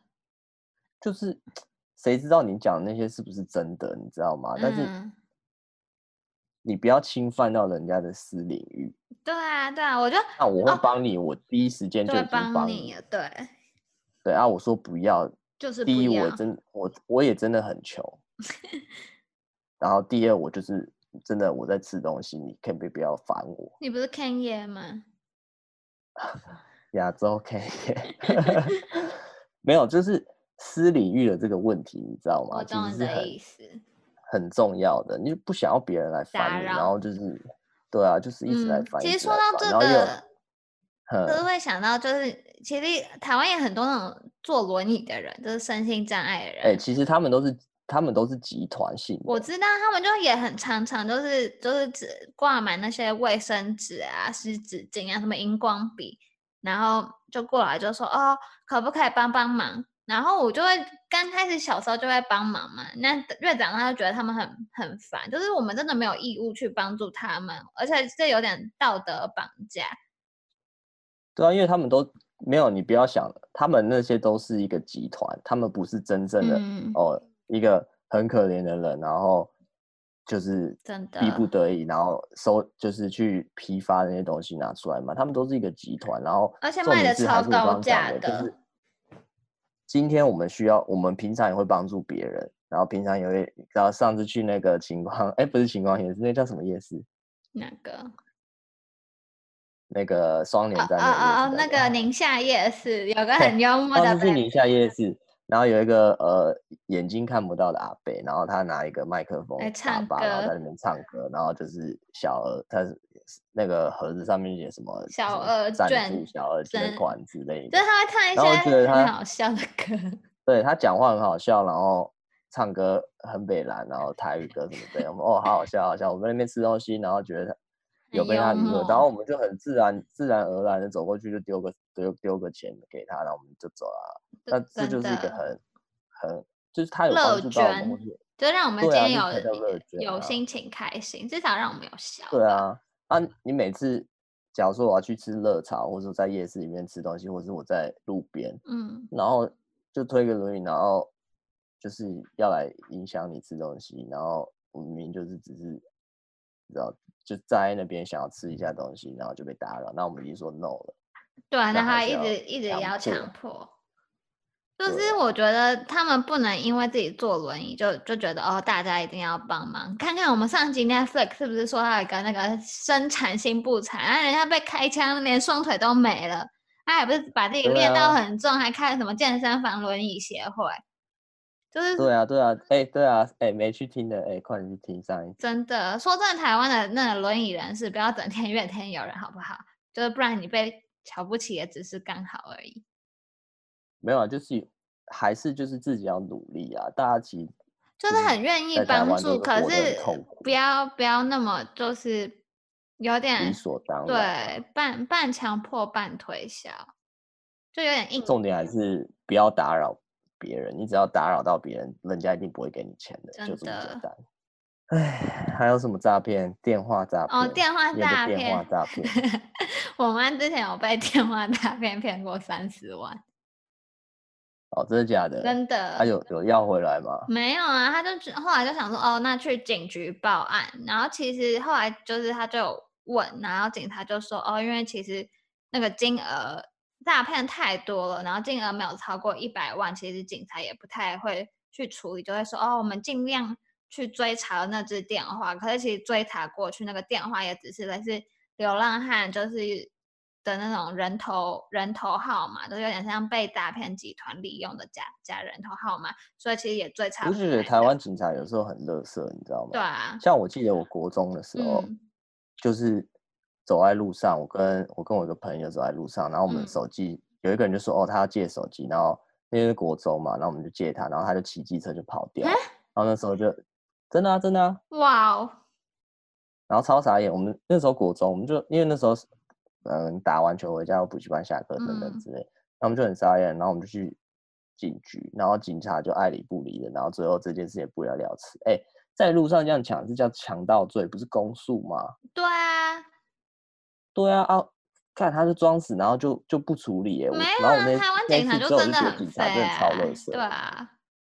就是谁知道你讲的那些是不是真的，你知道吗？但是你不要侵犯到人家的私领域。对啊，对啊，我就那我会帮你，哦、我第一时间就已经帮你了，对。对啊，我说不要，就是第一，我真我我也真的很穷，然后第二，我就是真的我在吃东西，你可以不要烦我？你不是 Kanye 吗？亚洲 Kanye 没有，就是私领域的这个问题，你知道吗？我懂你的意思，很重要的，你就不想要别人来烦你，然后就是对啊，就是一直来烦、嗯。其实说到这个，都会想到就是。其实台湾也很多那种坐轮椅的人，就是身心障碍的人。哎、欸，其实他们都是他们都是集团性。我知道他们就也很常常都是就是只挂满那些卫生纸啊、湿纸巾啊、什么荧光笔，然后就过来就说哦，可不可以帮帮忙？然后我就会刚开始小时候就会帮忙嘛。那越长大就觉得他们很很烦，就是我们真的没有义务去帮助他们，而且这有点道德绑架。对啊，因为他们都。没有，你不要想，他们那些都是一个集团，他们不是真正的、嗯、哦，一个很可怜的人，然后就是真的逼不得已，然后收就是去批发那些东西拿出来嘛。他们都是一个集团，然后而且卖的超高价的。就是今天我们需要，我们平常也会帮助别人，然后平常也会，然后上次去那个情况，哎，不是情况也是，那叫什么夜市？哪个？那个双联站哦哦哦！那个宁夏夜市有个很幽默的。上次去宁夏夜市，然后有一个呃眼睛看不到的阿伯，然后他拿一个麦克风唱歌，然后在那边唱歌，然后就是小额，他是那个盒子上面写什么小额捐小额捐款之类的，就是他会唱一些很好笑的歌。对，他讲话很好笑，然后唱歌很北蓝，然后台语歌什么的，我们哦好好笑好笑，我们那边吃东西，然后觉得他。有被他娱乐，然后我们就很自然、自然而然的走过去，就丢个丢丢个钱给他，然后我们就走了。那这就是一个很很，就是他有帮助到我们，就让我们今天有、啊、有心情开心，至少让我们有笑。对啊，啊，你每次假如说我要去吃热炒，或者说在夜市里面吃东西，或者是我在路边，嗯，然后就推个轮椅，然后就是要来影响你吃东西，然后我明明就是只是，你知道。就在那边想要吃一下东西，然后就被打扰，那我们已经说 no 了。对，那他一直一直要强迫。就是我觉得他们不能因为自己坐轮椅就就觉得哦，大家一定要帮忙。看看我们上集 Netflix 是不是说他有一个那个生产性不产，然后人家被开枪连双腿都没了，他也不是把自己练到很重，啊、还开了什么健身房轮椅协会。就是对啊，对啊，哎，对啊，哎，没去听的，哎，快点去听上一集。真的，说真的，台湾的那个轮椅人士不要整天怨天尤人，好不好？就是不然你被瞧不起也只是刚好而已。没有啊，就是还是就是自己要努力啊！大家其实就是很愿意帮助，可是不要不要那么就是有点理所当然，对，半半强迫半推销，就有点硬。重点还是不要打扰。别人，你只要打扰到别人，人家一定不会给你钱的，的就这么简单。哎，还有什么诈骗？电话诈骗？哦，电话诈骗。电话诈骗。我妈之前有被电话诈骗骗过三十万。哦，真的假的？真的。他有有要回来吗？没有啊，他就后来就想说，哦，那去警局报案。然后其实后来就是他就问，然后警察就说，哦，因为其实那个金额。诈骗太多了，然后金额没有超过一百万，其实警察也不太会去处理，就会说哦，我们尽量去追查那支电话。可是其实追查过去，那个电话也只是类似流浪汉就是的那种人头人头号码，都有点像被诈骗集团利用的假假人头号码，所以其实也追查不。不是台湾警察有时候很垃圾，你知道吗？对啊。像我记得我国中的时候，嗯、就是。走在路上，我跟我跟我一个朋友走在路上，然后我们手机、嗯、有一个人就说：“哦，他要借手机。”然后那是国中嘛，然后我们就借他，然后他就骑机车就跑掉。然后那时候就真的啊，真的啊，哇哦！然后超傻眼。我们那时候国中，我们就因为那时候嗯打完球回家，有补习班下课等等之类，那、嗯、我们就很傻眼。然后我们就去警局，然后警察就爱理不理的，然后最后这件事也不了了之。哎，在路上这样抢是叫强盗罪，不是公诉吗？对啊。对啊啊！看他是装死，然后就就不处理耶。没有啊，台湾警察就真的很废、欸。对啊，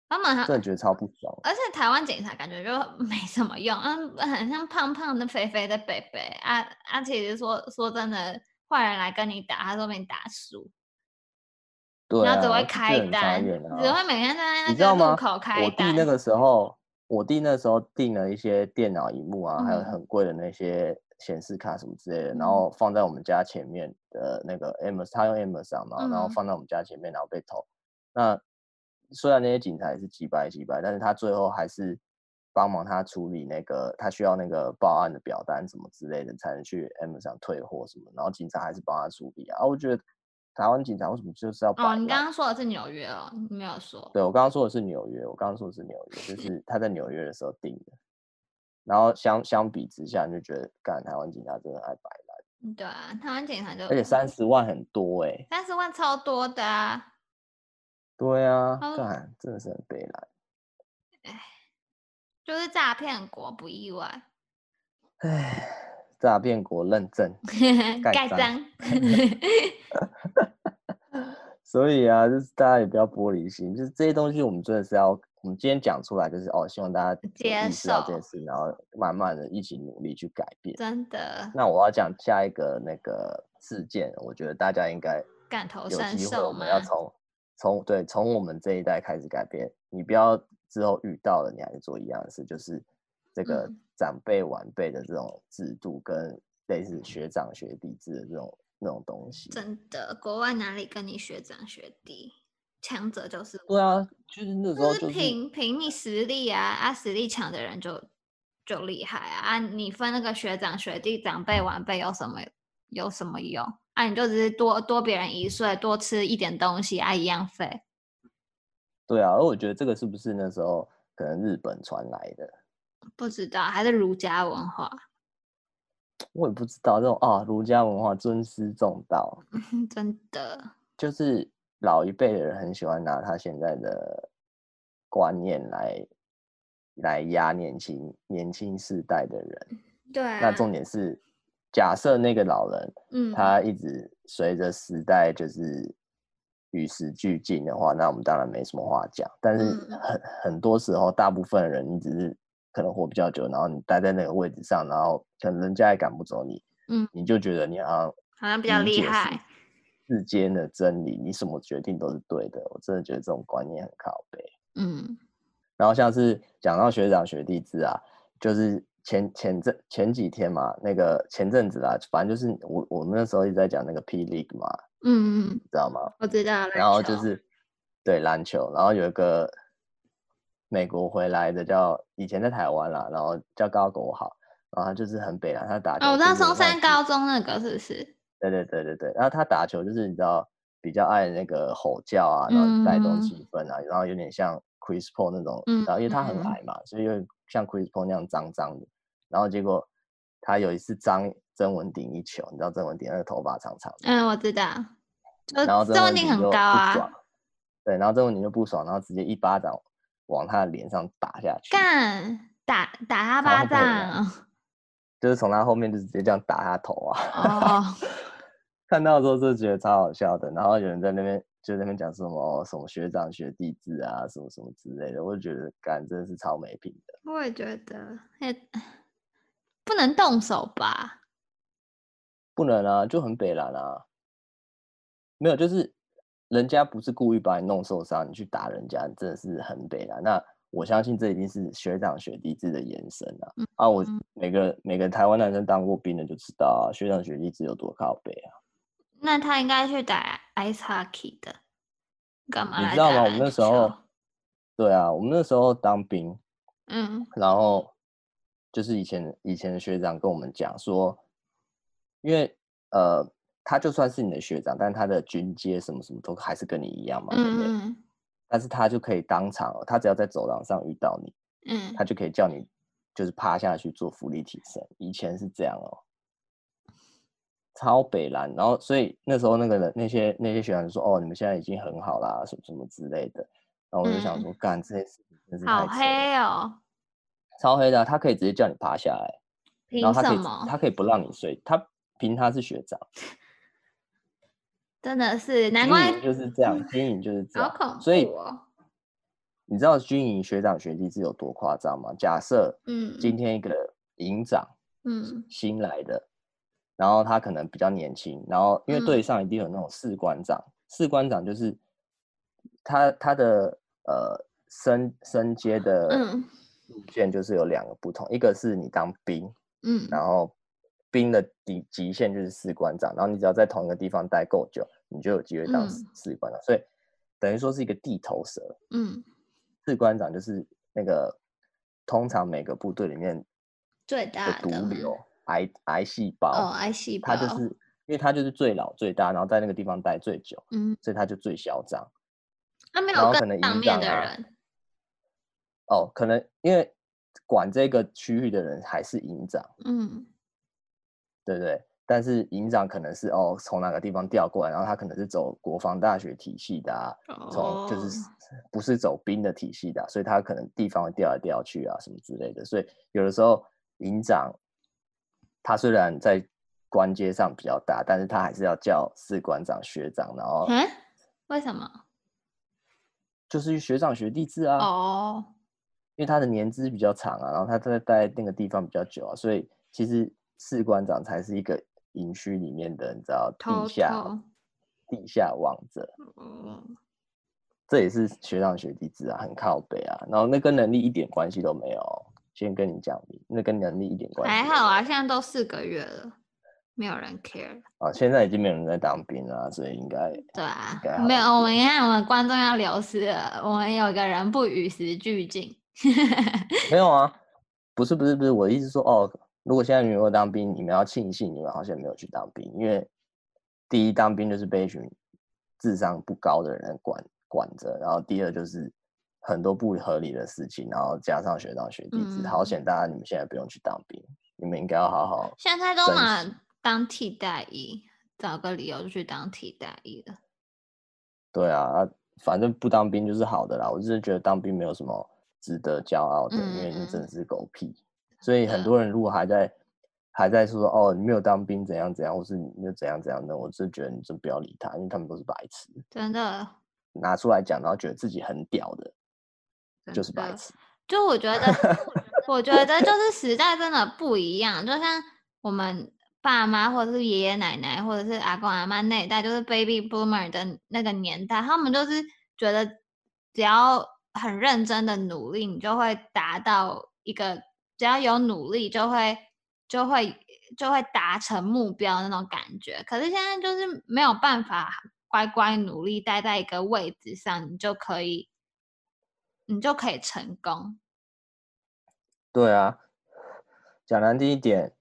他们还真的觉得超不爽。而且台湾警察感觉就没什么用，嗯，很像胖胖的、肥肥的北北啊啊！其实说说真的，坏人来跟你打，他都被你打输。对、啊，然后只会开单，啊、只会每天在那个路口开单。我弟那个时候，我弟那时候订了一些电脑荧幕啊，嗯、还有很贵的那些。显示卡什么之类的，然后放在我们家前面的那个 Amazon，他用 Amazon 嘛，然后放在我们家前面，然后被偷。那虽然那些警察也是几百几百，但是他最后还是帮忙他处理那个他需要那个报案的表单什么之类的，才能去 Amazon 退货什么。然后警察还是帮他处理啊。啊，我觉得台湾警察为什么就是要？哦，你刚刚说的是纽约哦，你没有说。对，我刚刚说的是纽约，我刚刚说的是纽约，就是他在纽约的时候订的。然后相相比之下，你就觉得，干台湾警察真的爱白烂。对啊，台湾警察就而且三十万很多哎、欸，三十万超多的啊。对啊，干真的是很悲哀。哎，就是诈骗国不意外。哎，诈骗国认证 盖章。所以啊，就是大家也不要玻璃心，就是这些东西我们真的是要我们今天讲出来就是哦，希望大家意识到这件事，然后慢慢的一起努力去改变。真的。那我要讲下一个那个事件，我觉得大家应该感同有机会，我们要从从对从我们这一代开始改变。你不要之后遇到了，你还是做一样的事，就是这个长辈晚辈的这种制度，跟类似学长学弟制的这种那种东西。真的，国外哪里跟你学长学弟？强者就是对啊，就是那时候就是凭凭你实力啊啊，实力强的人就就厉害啊啊！你分那个学长学弟、长辈晚辈有什么有什么用啊？你就只是多多别人一岁，多吃一点东西啊，一样废。对啊，而我觉得这个是不是那时候可能日本传来的？不知道，还是儒家文化？我也不知道这种啊，儒家文化尊师重道，真的就是。老一辈的人很喜欢拿他现在的观念来来压年轻年轻世代的人。对啊。那重点是，假设那个老人，嗯，他一直随着时代就是与时俱进的话，那我们当然没什么话讲。但是很很多时候，大部分的人，你只是可能活比较久，然后你待在那个位置上，然后可能人家也赶不走你，嗯，你就觉得你好像好像比较厉害。世间的真理，你什么决定都是对的。我真的觉得这种观念很靠北。嗯，然后像是讲到学长学弟制啊，就是前前阵前几天嘛，那个前阵子啊，反正就是我我们那时候一直在讲那个 P League 嘛，嗯嗯，知道吗？我知道。然后就是对篮球，然后有一个美国回来的叫以前在台湾啦，然后叫高狗好，然后他就是很北啦，他打。哦，我知道松山高中那个是不是？对对对对对，然后他打球就是你知道比较爱那个吼叫啊，然后带动气氛啊，嗯、然后有点像 Chris Paul 那种，嗯、然后因为他很矮嘛，嗯、所以又像 Chris Paul 那样脏脏的，然后结果他有一次张曾文鼎一球，你知道曾文鼎那个头发长长的，嗯，我知道，然后曾文鼎很高啊，对，然后曾文鼎就不爽，然后直接一巴掌往他的脸上打下去，干打打他巴掌，就是从他后面就直接这样打他头啊，哦。看到的时候就觉得超好笑的，然后有人在那边就在那边讲什么什么学长学弟制啊，什么什么之类的，我就觉得干真的是超没品的。我也觉得，不能动手吧？不能啊，就很北蓝啊。没有，就是人家不是故意把你弄受伤，你去打人家，真的是很北蓝。那我相信这一定是学长学弟制的延伸啊。嗯、啊，我每个每个台湾男生当过兵的就知道啊，学长学弟制有多靠北啊。那他应该去打 ice hockey 的，干嘛？你知道吗？我们那时候，对啊，我们那时候当兵，嗯，然后就是以前以前的学长跟我们讲说，因为呃，他就算是你的学长，但他的军阶什么什么都还是跟你一样嘛，对不对？嗯，但是他就可以当场，他只要在走廊上遇到你，嗯，他就可以叫你就是趴下去做浮力挺身。以前是这样哦。超北蓝，然后所以那时候那个人那些那些学员就说：“哦，你们现在已经很好啦，什么什么之类的。”然后我就想说：“干、嗯、这些事情真是好黑哦，超黑的、啊。他可以直接叫你趴下来？然后他可以他可以不让你睡，他凭他是学长，真的是难怪就是这样，军营就是这样，好恐怖哦、所以你知道军营学长学弟是有多夸张吗？假设嗯，今天一个营长嗯新来的。然后他可能比较年轻，然后因为队上一定有那种士官长，嗯、士官长就是他他的呃升升阶的路线就是有两个不同，嗯、一个是你当兵，嗯，然后兵的底极限就是士官长，然后你只要在同一个地方待够久，你就有机会当士官长，嗯、所以等于说是一个地头蛇，嗯，士官长就是那个通常每个部队里面最大的毒瘤。癌癌细胞哦，癌细胞，它就是因为它就是最老最大，然后在那个地方待最久，嗯，所以他就最嚣张。他没有更上面的人。哦，可能因为管这个区域的人还是营长，嗯，对不对？但是营长可能是哦，从哪个地方调过来，然后他可能是走国防大学体系的啊，从、哦、就是不是走兵的体系的、啊，所以他可能地方会调来调去啊，什么之类的。所以有的时候营长。他虽然在官阶上比较大，但是他还是要叫士官长、学长，然后，嗯，为什么？就是学长学弟制啊。哦。因为他的年资比较长啊，然后他在待那个地方比较久啊，所以其实士官长才是一个营区里面的，你知道，地下地下王者。嗯。这也是学长学弟制啊，很靠北啊。然后那跟能力一点关系都没有。先跟你讲，那跟能力一点关系。还好啊，现在都四个月了，没有人 care。啊，现在已经没有人在当兵了，所以应该对啊，没有。我们你看，我们观众要流失了。我们有一个人不与时俱进。没有啊，不是不是不是，我的意思说哦，如果现在你没有当兵，你们要庆幸你们好像没有去当兵，因为第一当兵就是被一群智商不高的人管管着，然后第二就是。很多不合理的事情，然后加上学长学弟制，好险大家你们现在不用去当兵，你们应该要好好。现在都拿当替代役，找个理由就去当替代役了。对啊，反正不当兵就是好的啦。我就是觉得当兵没有什么值得骄傲的，因为你真是狗屁。所以很多人如果还在还在说哦，你没有当兵怎样怎样，或是你没有怎样怎样的，我真觉得你真不要理他，因为他们都是白痴。真的拿出来讲，然后觉得自己很屌的。就是白痴，就我觉得，我觉得就是时代真的不一样。就像我们爸妈，或者是爷爷奶奶，或者是阿公阿妈那一代，就是 baby boomer 的那个年代，他们就是觉得只要很认真的努力，你就会达到一个，只要有努力就会就会就会达成目标那种感觉。可是现在就是没有办法乖乖努力待在一个位置上，你就可以。你就可以成功。对啊，讲难听一点，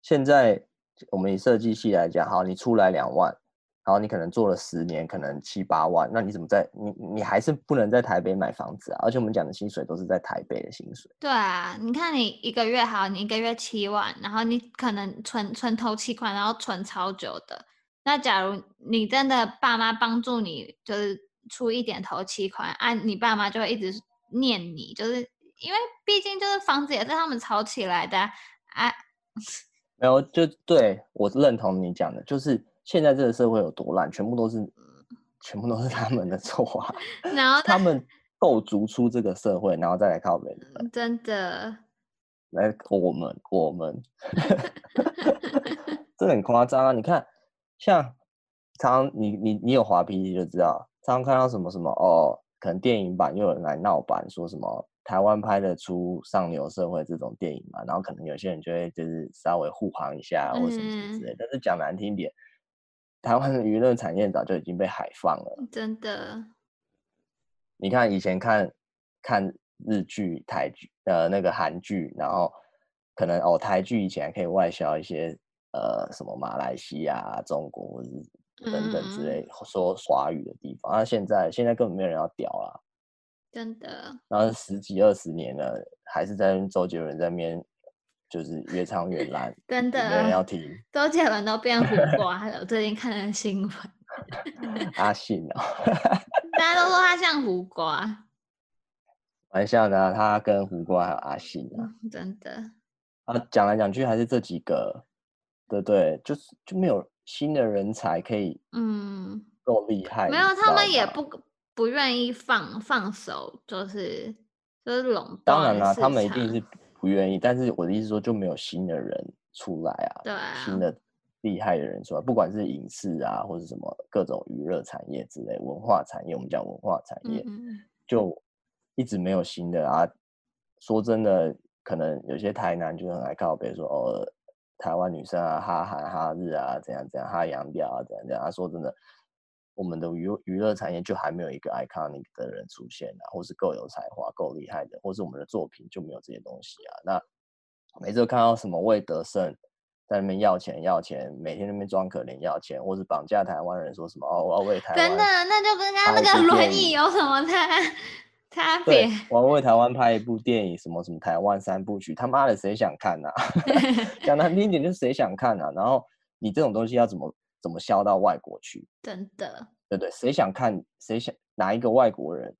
现在我们以设计系来讲，好，你出来两万，然后你可能做了十年，可能七八万，那你怎么在你你还是不能在台北买房子啊？而且我们讲的薪水都是在台北的薪水。对啊，你看你一个月好，你一个月七万，然后你可能存存头期款，然后存超久的。那假如你真的爸妈帮助你，就是出一点头期款，啊，你爸妈就会一直。念你，就是因为毕竟就是房子也是他们炒起来的啊。啊 没有，就对，我是认同你讲的，就是现在这个社会有多烂，全部都是，全部都是他们的错啊。然后 他们构筑出这个社会，然后再来靠别人。真的。来，我们我们，这很夸张啊！你看，像常常你你你有滑 PTT 就知道，常常看到什么什么哦。可能电影版又有人来闹版，说什么台湾拍得出上流社会这种电影嘛？然后可能有些人就会就是稍微护航一下，或什么什么之类。嗯、但是讲难听点，台湾的娱乐产业早就已经被海放了。真的。你看以前看看日剧、台剧，呃，那个韩剧，然后可能哦，台剧以前还可以外销一些呃什么马来西亚、中国或者是。等等之类说华语的地方，那、嗯啊、现在现在根本没有人要屌啦，真的。然后十几二十年了，还是在周杰伦在那边，就是越唱越烂，真的没人要听。周杰伦都变胡瓜了，最近看了新闻。阿信哦，大家都说他像胡瓜，玩笑的、啊。他跟胡瓜还有阿信啊，真的。啊，讲来讲去还是这几个，对对，就是就没有。新的人才可以，嗯，够厉害。没有，他们也不不愿意放放手，就是就是垄断。当然啦，他们一定是不愿意。但是我的意思说，就没有新的人出来啊，对啊，新的厉害的人出来，不管是影视啊，或者什么各种娱乐产业之类，文化产业，我们讲文化产业，嗯、就一直没有新的啊。说真的，可能有些台南就很爱靠北说哦。台湾女生啊，哈韩哈日啊，怎样怎样，哈洋调啊，怎样怎样。他说真的，我们的娱娱乐产业就还没有一个 iconic 的人出现啊，或是够有才华、够厉害的，或是我们的作品就没有这些东西啊。那每次都看到什么魏德圣在那边要钱要钱，每天那边装可怜要钱，或是绑架台湾人，说什么哦，我要为台湾。真的，那就跟刚刚那个轮椅有什么差？差别，我要为台湾拍一部电影，什么什么台湾三部曲，他妈的谁想看啊？讲难听点就是谁想看啊？然后你这种东西要怎么怎么销到外国去？真的，对对，谁想看？谁想哪一个外国人？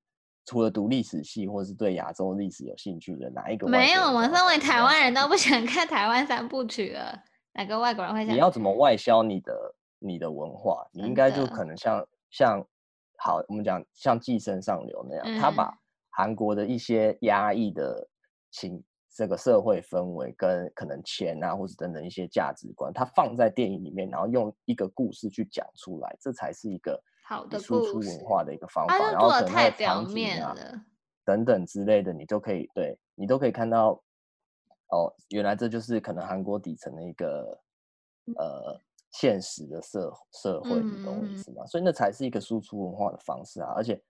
除了读历史系或是对亚洲历史有兴趣的哪一个？没有，我身为台湾人都不想看台湾三部曲了。哪个外国人会想？你要怎么外销你的你的文化？你应该就可能像像。好，我们讲像《寄生上流》那样，嗯、他把韩国的一些压抑的情，这个社会氛围跟可能钱啊，或者等等一些价值观，它放在电影里面，然后用一个故事去讲出来，这才是一个好的输出文化的一个方法。然后做的太表面了，等等之类的，你都可以对你都可以看到，哦，原来这就是可能韩国底层的一个呃现实的社社会，你懂我意思吗？嗯、所以那才是一个输出文化的方式啊！而且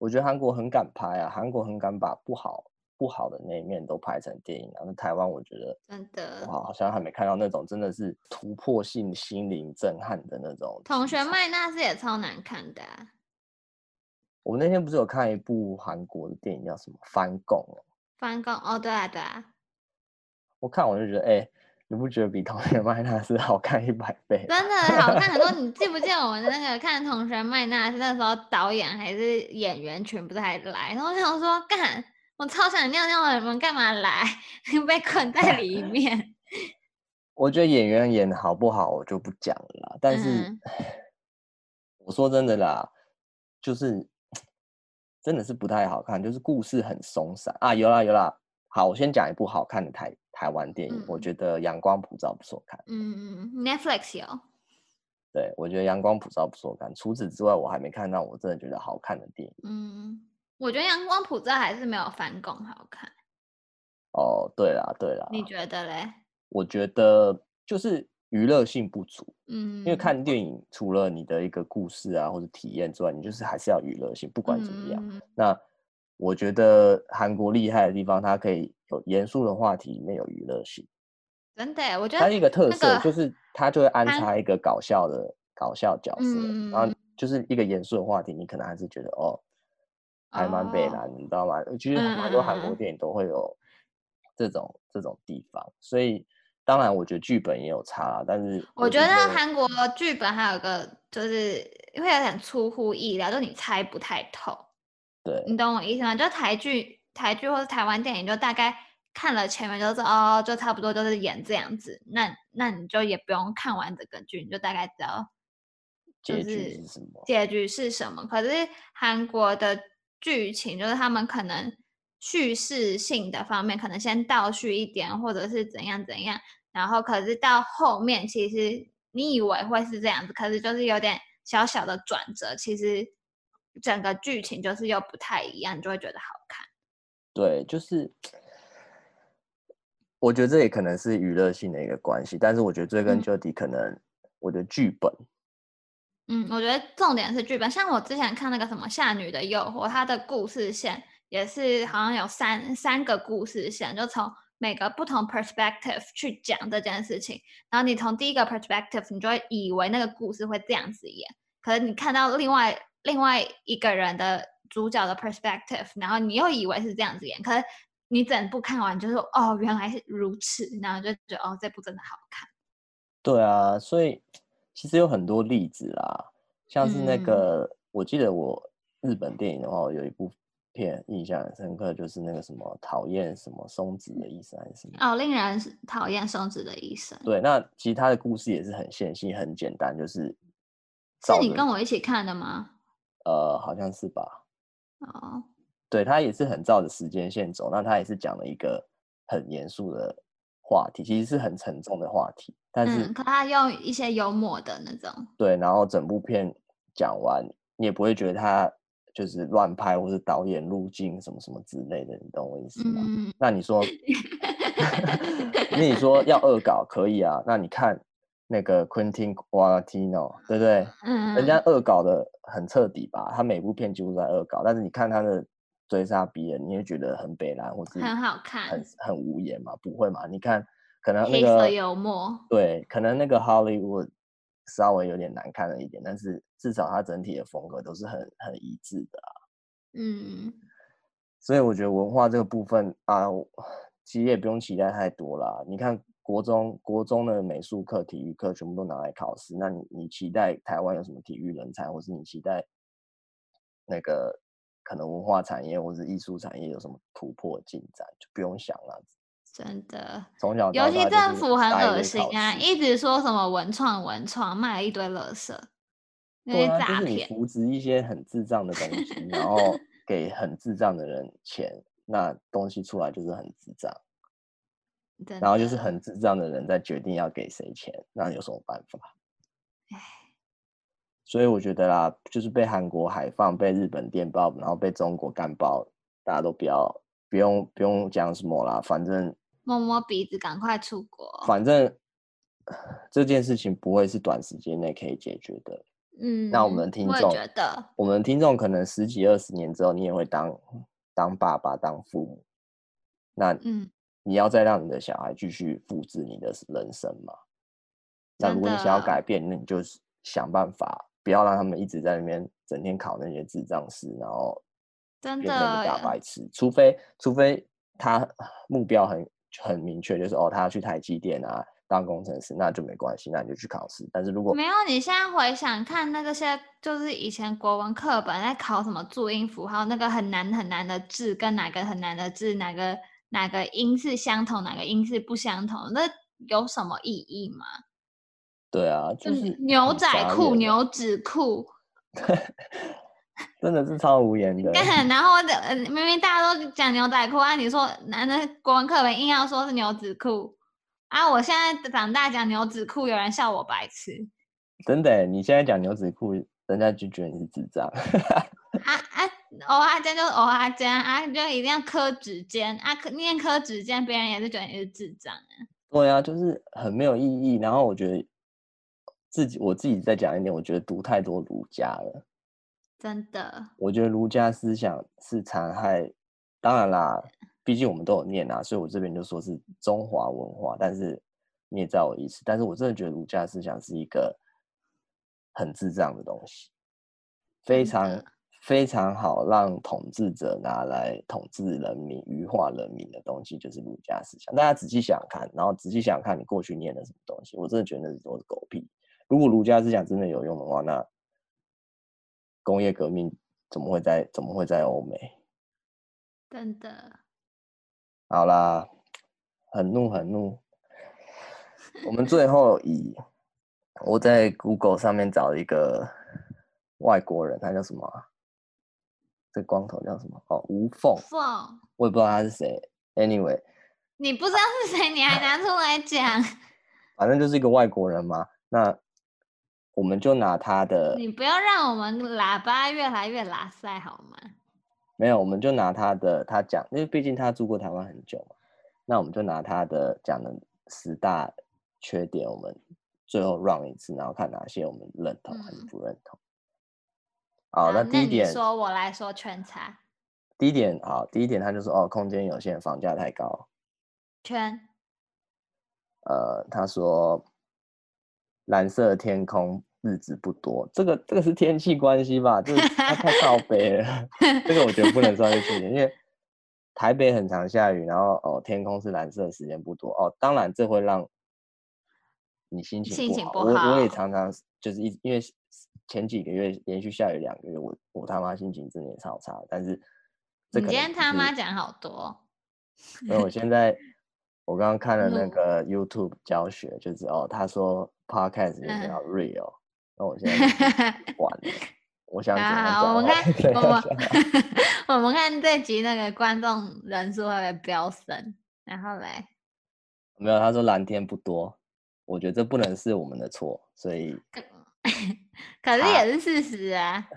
我觉得韩国很敢拍啊，韩国很敢把不好不好的那一面都拍成电影啊。那台湾我觉得真的，哇，好像还没看到那种真的是突破性心灵震撼的那种。同学麦那是也超难看的、啊。我那天不是有看一部韩国的电影，叫什么《翻供》哦？翻供哦，对啊，对啊。我看我就觉得，哎、欸，你不觉得比《同学麦娜斯 》好看一百倍？真的好看很多。你记不记得我们那个看《同学麦娜斯》那时候，导演还是演员全部都还来，然后我想说，干，我超想尿尿的，你们干嘛来？被困在里面。我觉得演员演的好不好，我就不讲了啦。但是，嗯、我说真的啦，就是。真的是不太好看，就是故事很松散啊。有啦有啦，好，我先讲一部好看的台台湾电影，嗯、我觉得《阳光普照》不错看。嗯嗯，Netflix 有。对，我觉得《阳光普照》不错看。除此之外，我还没看到我真的觉得好看的电影。嗯，我觉得《阳光普照》还是没有《翻供》好看。哦，对啦对啦，你觉得嘞？我觉得就是。娱乐性不足，嗯，因为看电影除了你的一个故事啊或者体验之外，你就是还是要娱乐性，不管怎么样。嗯、那我觉得韩国厉害的地方，它可以有严肃的话题里面有娱乐性。真的，我觉得它一个特色、那个、就是它就会安插一个搞笑的搞笑角色，嗯、然后就是一个严肃的话题，你可能还是觉得哦，还蛮北南，你知道吗？其实很多韩国电影都会有这种、嗯、这种地方，所以。当然，我觉得剧本也有差，但是我觉得韩国剧本还有一个就是会有点出乎意料，就你猜不太透。对，你懂我意思吗？就台剧、台剧或者台湾电影，就大概看了前面就是哦，就差不多就是演这样子。那那你就也不用看完整个剧，你就大概知道结局是什么。结局是什么？可是韩国的剧情就是他们可能叙事性的方面，可能先倒叙一点，或者是怎样怎样。然后，可是到后面，其实你以为会是这样子，可是就是有点小小的转折，其实整个剧情就是又不太一样，你就会觉得好看。对，就是我觉得这也可能是娱乐性的一个关系，但是我觉得追根究底，可能我的剧本嗯。嗯，我觉得重点是剧本。像我之前看那个什么《夏女的诱惑》，它的故事线也是好像有三三个故事线，就从。每个不同 perspective 去讲这件事情，然后你从第一个 perspective，你就会以为那个故事会这样子演，可是你看到另外另外一个人的主角的 perspective，然后你又以为是这样子演，可是你整部看完就说哦，原来是如此，然后就觉得哦，这部真的好看。对啊，所以其实有很多例子啦，像是那个，嗯、我记得我日本电影的话，有一部。片印象很深刻，就是那个什么讨厌什么松子的医生还是什么哦，令人讨厌松子的医生。对，那其他的故事也是很线性、很简单，就是是你跟我一起看的吗？呃，好像是吧。哦，对，他也是很照着时间线走，那他也是讲了一个很严肃的话题，其实是很沉重的话题，但是、嗯、可他用一些幽默的那种。对，然后整部片讲完，你也不会觉得他。就是乱拍，或是导演路径什么什么之类的，你懂我意思吗？嗯、那你说 那你说要恶搞可以啊？那你看那个 Quentin Tarantino 对不对？嗯，人家恶搞的很彻底吧？他每部片几乎都在恶搞，但是你看他的追杀别人，你也觉得很北蓝，或是很好看，很很无言嘛？不会嘛？你看，可能那个黑色幽默，对，可能那个 Hollywood。稍微有点难看了一点，但是至少它整体的风格都是很很一致的啊。嗯，所以我觉得文化这个部分啊，其实也不用期待太多啦。你看国中国中的美术课、体育课全部都拿来考试，那你你期待台湾有什么体育人才，或是你期待那个可能文化产业或是艺术产业有什么突破进展，就不用想了。真的，从小尤其政府很恶心啊，一直说什么文创文创，卖了一堆垃圾。对啊，就是你扶植一些很智障的东西，然 后给很智障的人钱，那东西出来就是很智障。然后就是很智障的人在决定要给谁钱，那有什么办法？所以我觉得啦，就是被韩国海放，被日本电爆，然后被中国干爆，大家都不要，不用不用讲什么啦，反正摸摸鼻子，赶快出国。反正 这件事情不会是短时间内可以解决的。嗯，那我们的听众，我觉得我们的听众可能十几二十年之后，你也会当当爸爸，当父母。那嗯。你要再让你的小孩继续复制你的人生吗？那如果你想要改变，那你就想办法，不要让他们一直在那边整天考那些智障试，然后变成一个大白痴。除非，除非他目标很很明确，就是哦，他要去台积电啊当工程师，那就没关系，那你就去考试。但是如果没有，你现在回想看那个些，就是以前国文课本在考什么注音符号，那个很难很难的字跟哪个很难的字，哪个。哪个音是相同，哪个音是不相同？那有什么意义吗？对啊，就是牛仔裤、牛仔裤，真的是超无言的。然后明明大家都讲牛仔裤啊，你说男的国文课本硬要说是牛仔裤啊？我现在长大讲牛仔裤，有人笑我白痴。真的，你现在讲牛仔裤，人家就觉得你是智障。啊啊！哦啊，这样就是哦啊，这样啊，就一定要磕指尖啊，念磕指尖，别人也是觉得你是智障啊。对啊，就是很没有意义。然后我觉得自己，我自己再讲一点，我觉得读太多儒家了，真的。我觉得儒家思想是残害，当然啦，毕竟我们都有念啊，所以我这边就说是中华文化。但是你也知道我意思，但是我真的觉得儒家思想是一个很智障的东西，非常。非常好，让统治者拿来统治人民、愚化人民的东西，就是儒家思想。大家仔细想想看，然后仔细想想看你过去念的什么东西，我真的觉得那都是狗屁。如果儒家思想真的有用的话，那工业革命怎么会在怎么会在欧美？真的。好啦，很怒很怒。我们最后以我在 Google 上面找了一个外国人，他叫什么？这光头叫什么？哦，吴凤。凤，我也不知道他是谁。Anyway，你不知道是谁，你还拿出来讲？反正就是一个外国人嘛。那我们就拿他的。你不要让我们喇叭越来越拉塞好吗？没有，我们就拿他的，他讲，因为毕竟他住过台湾很久嘛。那我们就拿他的讲的十大缺点，我们最后 run 一次，然后看哪些我们认同还是不认同。嗯好，那第一点，说我来说圈叉。第一点，好，第一点，他就说，哦，空间有限，房价太高。圈。呃，他说，蓝色天空，日子不多。这个，这个是天气关系吧？就是他太靠北了。这个我觉得不能算是缺点，因为台北很常下雨，然后哦，天空是蓝色的时间不多。哦，当然这会让你心情不好。心情不好。我我也常常就是一因为。前几个月连续下雨两个月，我我他妈心情真的也超差。但是，你今天他妈讲好多。因为我现在我刚刚看了那个 YouTube 教学，就是哦，他说 Podcast 也要 real，那我现在完 了。我想好，我们看我们我们看这集那个观众人数会不会飙升？然后嘞，没有，他说蓝天不多，我觉得这不能是我们的错，所以。可是也是事实啊。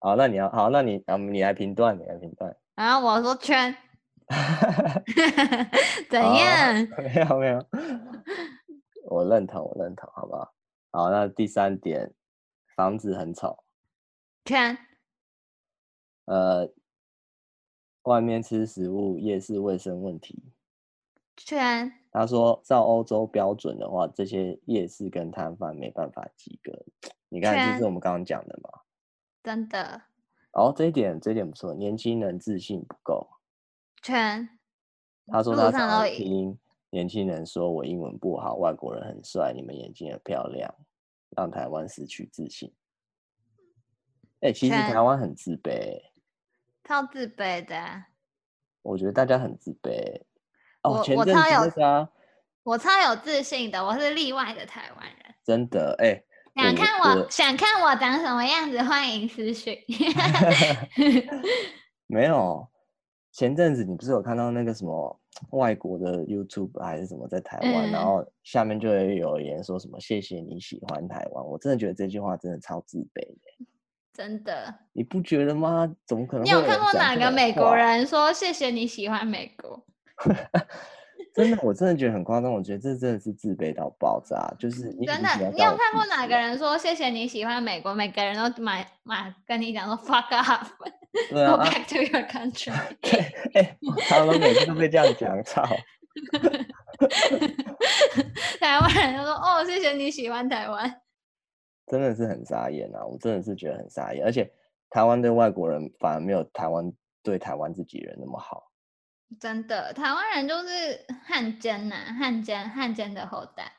好，那你要好，那你啊，你来评断，你来评断。然后我说圈，怎样？没有没有，我认同，我认同，好不好？好，那第三点，房子很丑。圈。呃，外面吃食物，夜市卫生问题。圈。他说，照欧洲标准的话，这些夜市跟摊贩没办法及格。你看，这是我们刚刚讲的嘛？真的。哦，这一点，这一点不错。年轻人自信不够。全。他说他常常听年轻人说我英文不好，外国人很帅，你们眼睛很漂亮，让台湾失去自信。哎、欸，其实台湾很自卑、欸。超自卑的。我觉得大家很自卑。我我超有，我超有自信的，我是例外的台湾人。真的，哎、欸，想看我想看我长什么样子，欢迎私讯。没有，前阵子你不是有看到那个什么外国的 YouTube 还是什么在台湾，嗯、然后下面就会有人说什么“谢谢你喜欢台湾”，我真的觉得这句话真的超自卑的。真的，你不觉得吗？怎么可能？你有看过哪个美国人说“谢谢你喜欢美国”？真的，我真的觉得很夸张。我觉得这真的是自卑到爆炸。就是你真的，你有看过哪个人说“谢谢你喜欢美国”？每个人都买买跟你讲说 “fuck off”。对啊 Go back to your country。对，哎、欸，他们每次都被这样讲，操！台湾人都说：“哦，谢谢你喜欢台湾。”真的是很傻眼啊！我真的是觉得很傻眼，而且台湾对外国人反而没有台湾对台湾自己人那么好。真的，台湾人就是汉奸呐、啊，汉奸，汉奸的后代。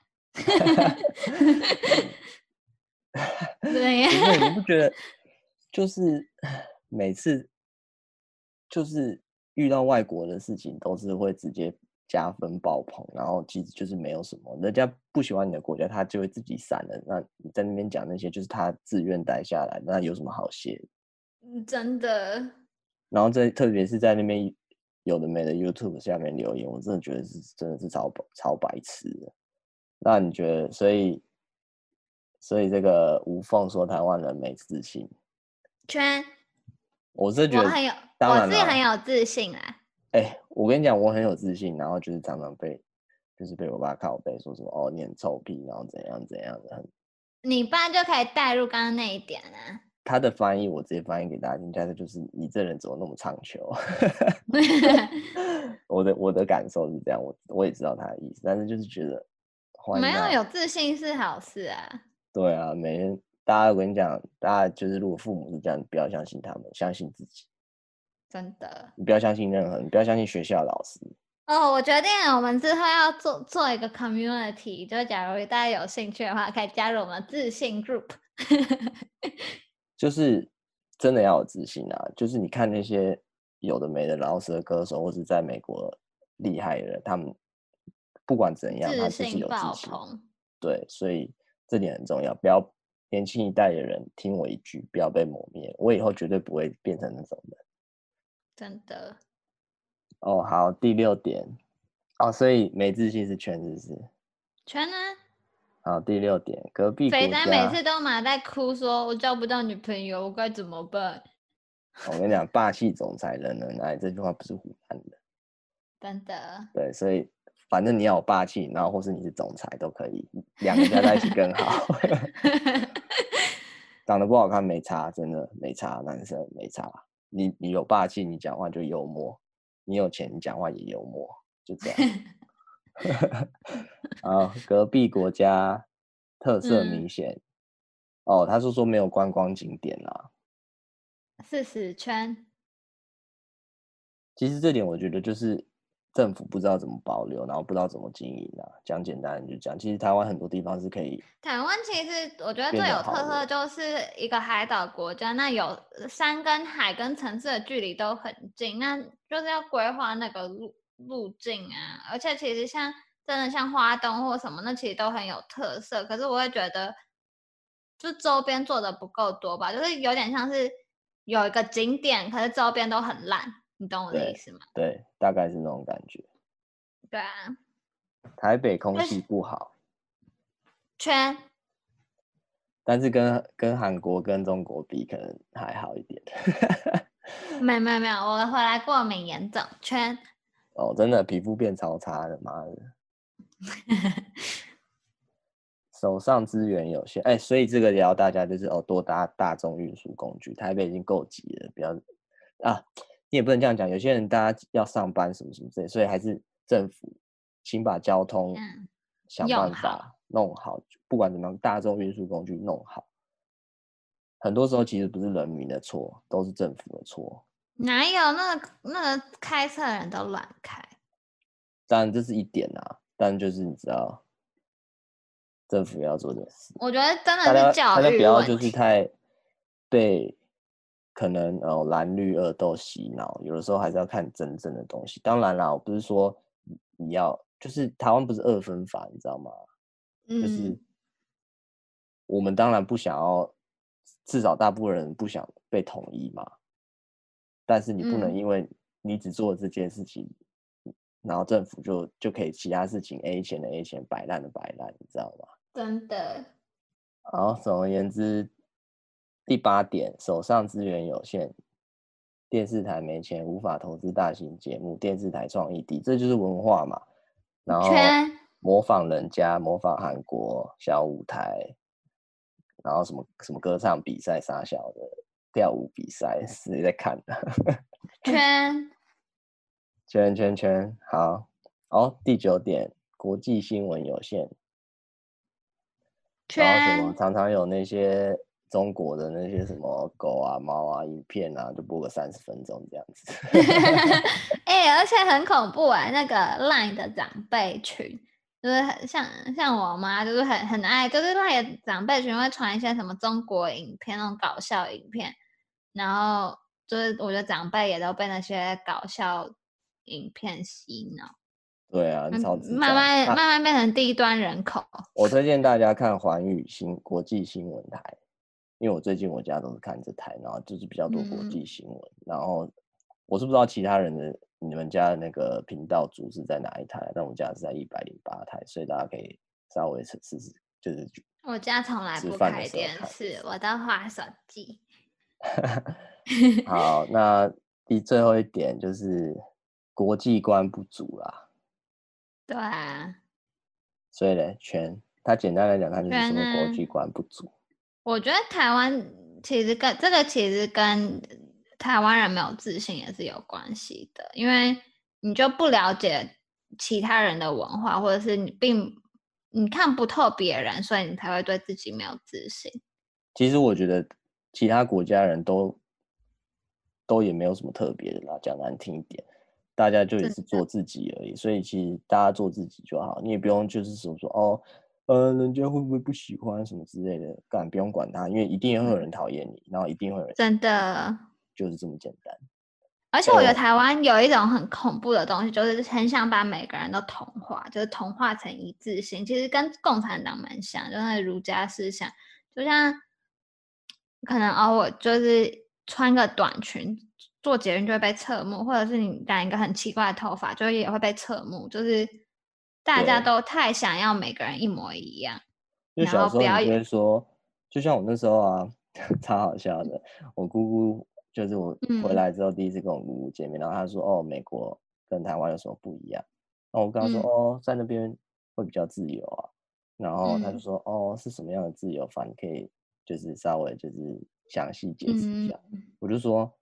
对呀，你不觉得？就是每次，就是遇到外国的事情，都是会直接加分爆棚，然后其实就是没有什么，人家不喜欢你的国家，他就会自己散了。那你在那边讲那些，就是他自愿待下来，那有什么好谢？真的。然后在特别是在那边。有的没的 YouTube 下面留言，我真的觉得是真的是超超白痴的。那你觉得，所以所以这个吴凤说台湾人没自信，圈，我是觉得我很有，当然我自己很有自信啊。哎、欸，我跟你讲，我很有自信，然后就是常常被就是被我爸靠背说什么哦，你很臭屁，然后怎样怎样的。你爸就可以带入刚刚那一点啊。他的翻译我直接翻译给大家听，这就是你这人怎么那么唱球？我的我的感受是这样，我我也知道他的意思，但是就是觉得没有有自信是好事啊。对啊，每天大家我跟你讲，大家就是如果父母是这样，不要相信他们，相信自己。真的，你不要相信任何人，你不要相信学校老师。哦，我决定我们之后要做做一个 community，就是假如大家有兴趣的话，可以加入我们自信 group。就是真的要有自信啊！就是你看那些有的没的饶舌歌手，或是在美国厉害的人，他们不管怎样，他就是有自信。对，所以这点很重要。不要年轻一代的人听我一句，不要被磨灭。我以后绝对不会变成那种人。真的。哦，好，第六点。哦，所以没自信是圈子是？圈呢？好，第六点，隔壁肥仔每次都马在哭，说我交不到女朋友，我该怎么办？我跟你讲，霸气总裁人人爱，这句话不是唬烂的，真的。对，所以反正你要有霸气，然后或是你是总裁都可以，两个加在一起更好。长得不好看没差，真的没差，男生没差。你你有霸气，你讲话就幽默；你有钱，你讲话也幽默，就这样。好，隔壁国家特色明显、嗯、哦。他是说没有观光景点啊，四十圈。其实这点我觉得就是政府不知道怎么保留，然后不知道怎么经营啊。讲简单就讲，其实台湾很多地方是可以。台湾其实我觉得最有特色就是一个海岛国家，那有山跟海跟城市的距离都很近，那就是要规划那个路。路径啊，而且其实像真的像花东或什么，那其实都很有特色。可是我会觉得，就周边做的不够多吧，就是有点像是有一个景点，可是周边都很烂。你懂我的意思吗？对，对，大概是那种感觉。对啊。台北空气不好。圈。但是跟跟韩国跟中国比，可能还好一点。没有没有没有，我回来过敏严重。圈。哦，真的皮肤变超差的，妈的！手上资源有限，哎、欸，所以这个聊大家就是哦，多搭大众运输工具。台北已经够挤了，不要啊，你也不能这样讲。有些人大家要上班什么什么之类，所以还是政府请把交通想办法弄好，好不管怎么样，大众运输工具弄好。很多时候其实不是人民的错，都是政府的错。哪有那个那个开车的人都乱开？当然这是一点啊，但就是你知道，政府要做点事。我觉得真的是教育不要就是太被可能哦蓝绿二斗洗脑，有的时候还是要看真正的东西。当然啦，我不是说你要，就是台湾不是二分法，你知道吗？嗯。就是我们当然不想要，至少大部分人不想被统一嘛。但是你不能因为你只做这件事情，嗯、然后政府就就可以其他事情 A 钱的 A 钱，摆烂的摆烂，你知道吗？真的。好，总而言之，第八点，手上资源有限，电视台没钱，无法投资大型节目，电视台创意低，这就是文化嘛。然后模仿人家，模仿韩国小舞台，然后什么什么歌唱比赛，啥小的跳舞比赛，谁在看呢？圈圈圈圈，好，哦，第九点，国际新闻有限。然后什么常常有那些中国的那些什么狗啊猫啊影片啊，就播个三十分钟这样子。哎、欸，而且很恐怖哎、欸，那个 Line 的长辈群，就是很像像我妈，就是很很爱，就是 Line 的长辈群会传一些什么中国影片，那种搞笑影片，然后就是我觉得长辈也都被那些搞笑影片洗脑。对啊，超慢慢慢慢变成低端人口。我推 荐大家看环宇新国际新闻台，因为我最近我家都是看这台，然后就是比较多国际新闻。嗯、然后我是不知道其他人的你们家的那个频道组是在哪一台，但我家是在一百零八台，所以大家可以稍微试试，就是我家从来不开电视，我都滑手机。好，那第最后一点就是国际观不足啦。对啊，所以呢，全他简单来讲，他就是什么国际观不足。我觉得台湾其实跟这个其实跟台湾人没有自信也是有关系的，因为你就不了解其他人的文化，或者是你并你看不透别人，所以你才会对自己没有自信。其实我觉得其他国家人都都也没有什么特别的啦，讲难听一点。大家就也是做自己而已，所以其实大家做自己就好，你也不用就是说说哦，呃，人家会不会不喜欢什么之类的，干不用管他，因为一定会有人讨厌你，然后一定会有人真的就是这么简单。而且我觉得台湾有一种很恐怖的东西，就是很想把每个人都同化，就是同化成一致性，其实跟共产党蛮像，就是儒家思想，就像可能哦，我就是穿个短裙。做捷运就会被侧目，或者是你染一个很奇怪的头发，就也会被侧目。就是大家都太想要每个人一模一样。就小时候你就会说，就像我那时候啊，超好笑的。我姑姑就是我回来之后第一次跟我姑姑见面，嗯、然后她说：“哦，美国跟台湾有什么不一样？”然后我跟她说：“嗯、哦，在那边会比较自由啊。”然后她就说：“嗯、哦，是什么样的自由法？你可以就是稍微就是详细解释一下。嗯”我就说。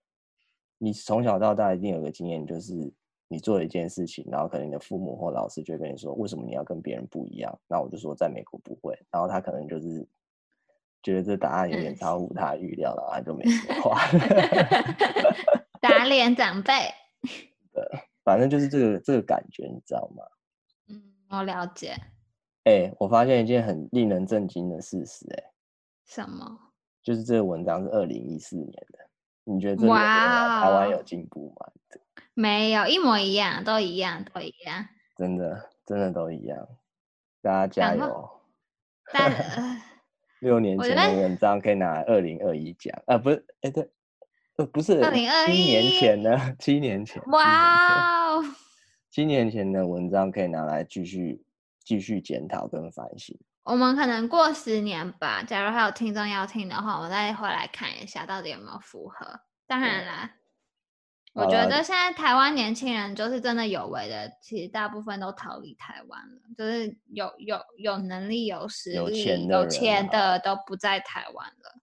你从小到大一定有个经验，就是你做了一件事情，然后可能你的父母或老师就会跟你说，为什么你要跟别人不一样？那我就说，在美国不会。然后他可能就是觉得这答案有点超乎他预料了，嗯、他就没说话。打脸长辈。对，反正就是这个这个感觉，你知道吗？嗯，我了解。哎、欸，我发现一件很令人震惊的事实、欸，哎。什么？就是这个文章是二零一四年的。你觉得这个台湾有进步吗？没有，一模一样，都一样，都一样。真的，真的都一样。大家加油！但 六年前的文章可以拿来二零二一讲啊？不是，哎，对，呃不是二零二一，七年前呢？七年前。哇哦！七年前的文章可以拿来继续继续检讨跟反省。我们可能过十年吧，假如还有听众要听的话，我们再回来看一下到底有没有符合。当然啦，我觉得现在台湾年轻人就是真的有为的，其实大部分都逃离台湾了，就是有有有能力、有实力、有钱的，有钱的都不在台湾了。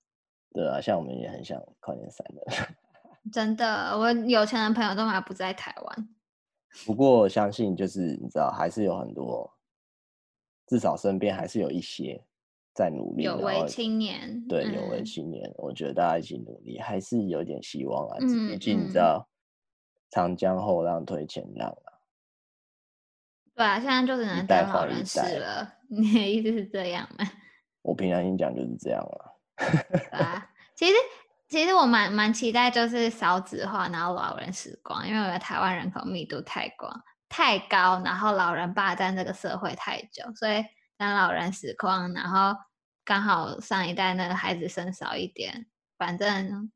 对啊，像我们也很想跨年三的。真的，我有钱的朋友都还不在台湾。不过我相信，就是你知道，还是有很多。至少身边还是有一些在努力，有为青年，对，有为青年，嗯、我觉得大家一起努力，还是有点希望啊。毕竟你知道，长江后浪推前浪啊。对啊，现在就只能当好人士了。你的意思是这样吗？我平常心讲就是这样啊。啊，其实其实我蛮蛮期待，就是少子化，然后老人时光，因为我觉得台湾人口密度太广。太高，然后老人霸占这个社会太久，所以当老人死光，然后刚好上一代那个孩子生少一点，反正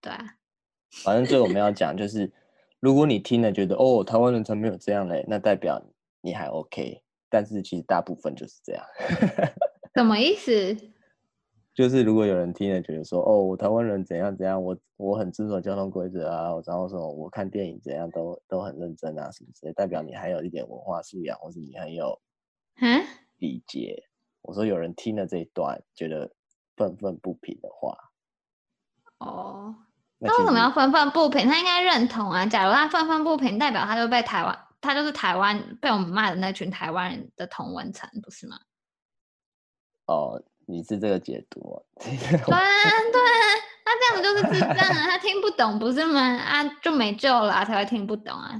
对啊，反正最后我们要 讲就是，如果你听了觉得哦，台湾人才没有这样嘞，那代表你还 OK，但是其实大部分就是这样。什么意思？就是如果有人听了觉得说哦，我台湾人怎样怎样，我我很遵守交通规则啊，然后说我看电影怎样都都很认真啊，什么之类，代表你还有一点文化素养，或是你很有嗯理解。我说有人听了这一段觉得愤愤不平的话，哦，那为什么要愤愤不平？他应该认同啊。假如他愤愤不平，代表他就被台湾，他就是台湾被我们骂的那群台湾人的同文层，不是吗？哦。你是这个解读，对啊，对啊，那这样子就是智障啊，他听不懂不是吗？啊，就没救了啊，才会听不懂啊。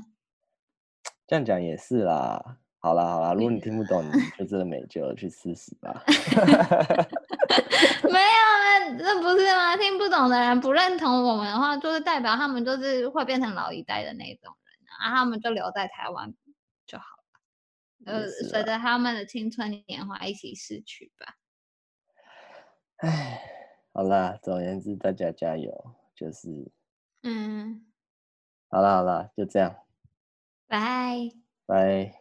这样讲也是啦，好啦好啦，如果你听不懂，你就真的没救了，去试试吧。没有啊，这不是吗？听不懂的人不认同我们的话，就是代表他们就是会变成老一代的那种人啊，他们就留在台湾就好了，呃，随着他们的青春年华一起逝去吧。哎，好啦，总而言之，大家加油，就是，嗯，好啦好啦，就这样，拜。拜。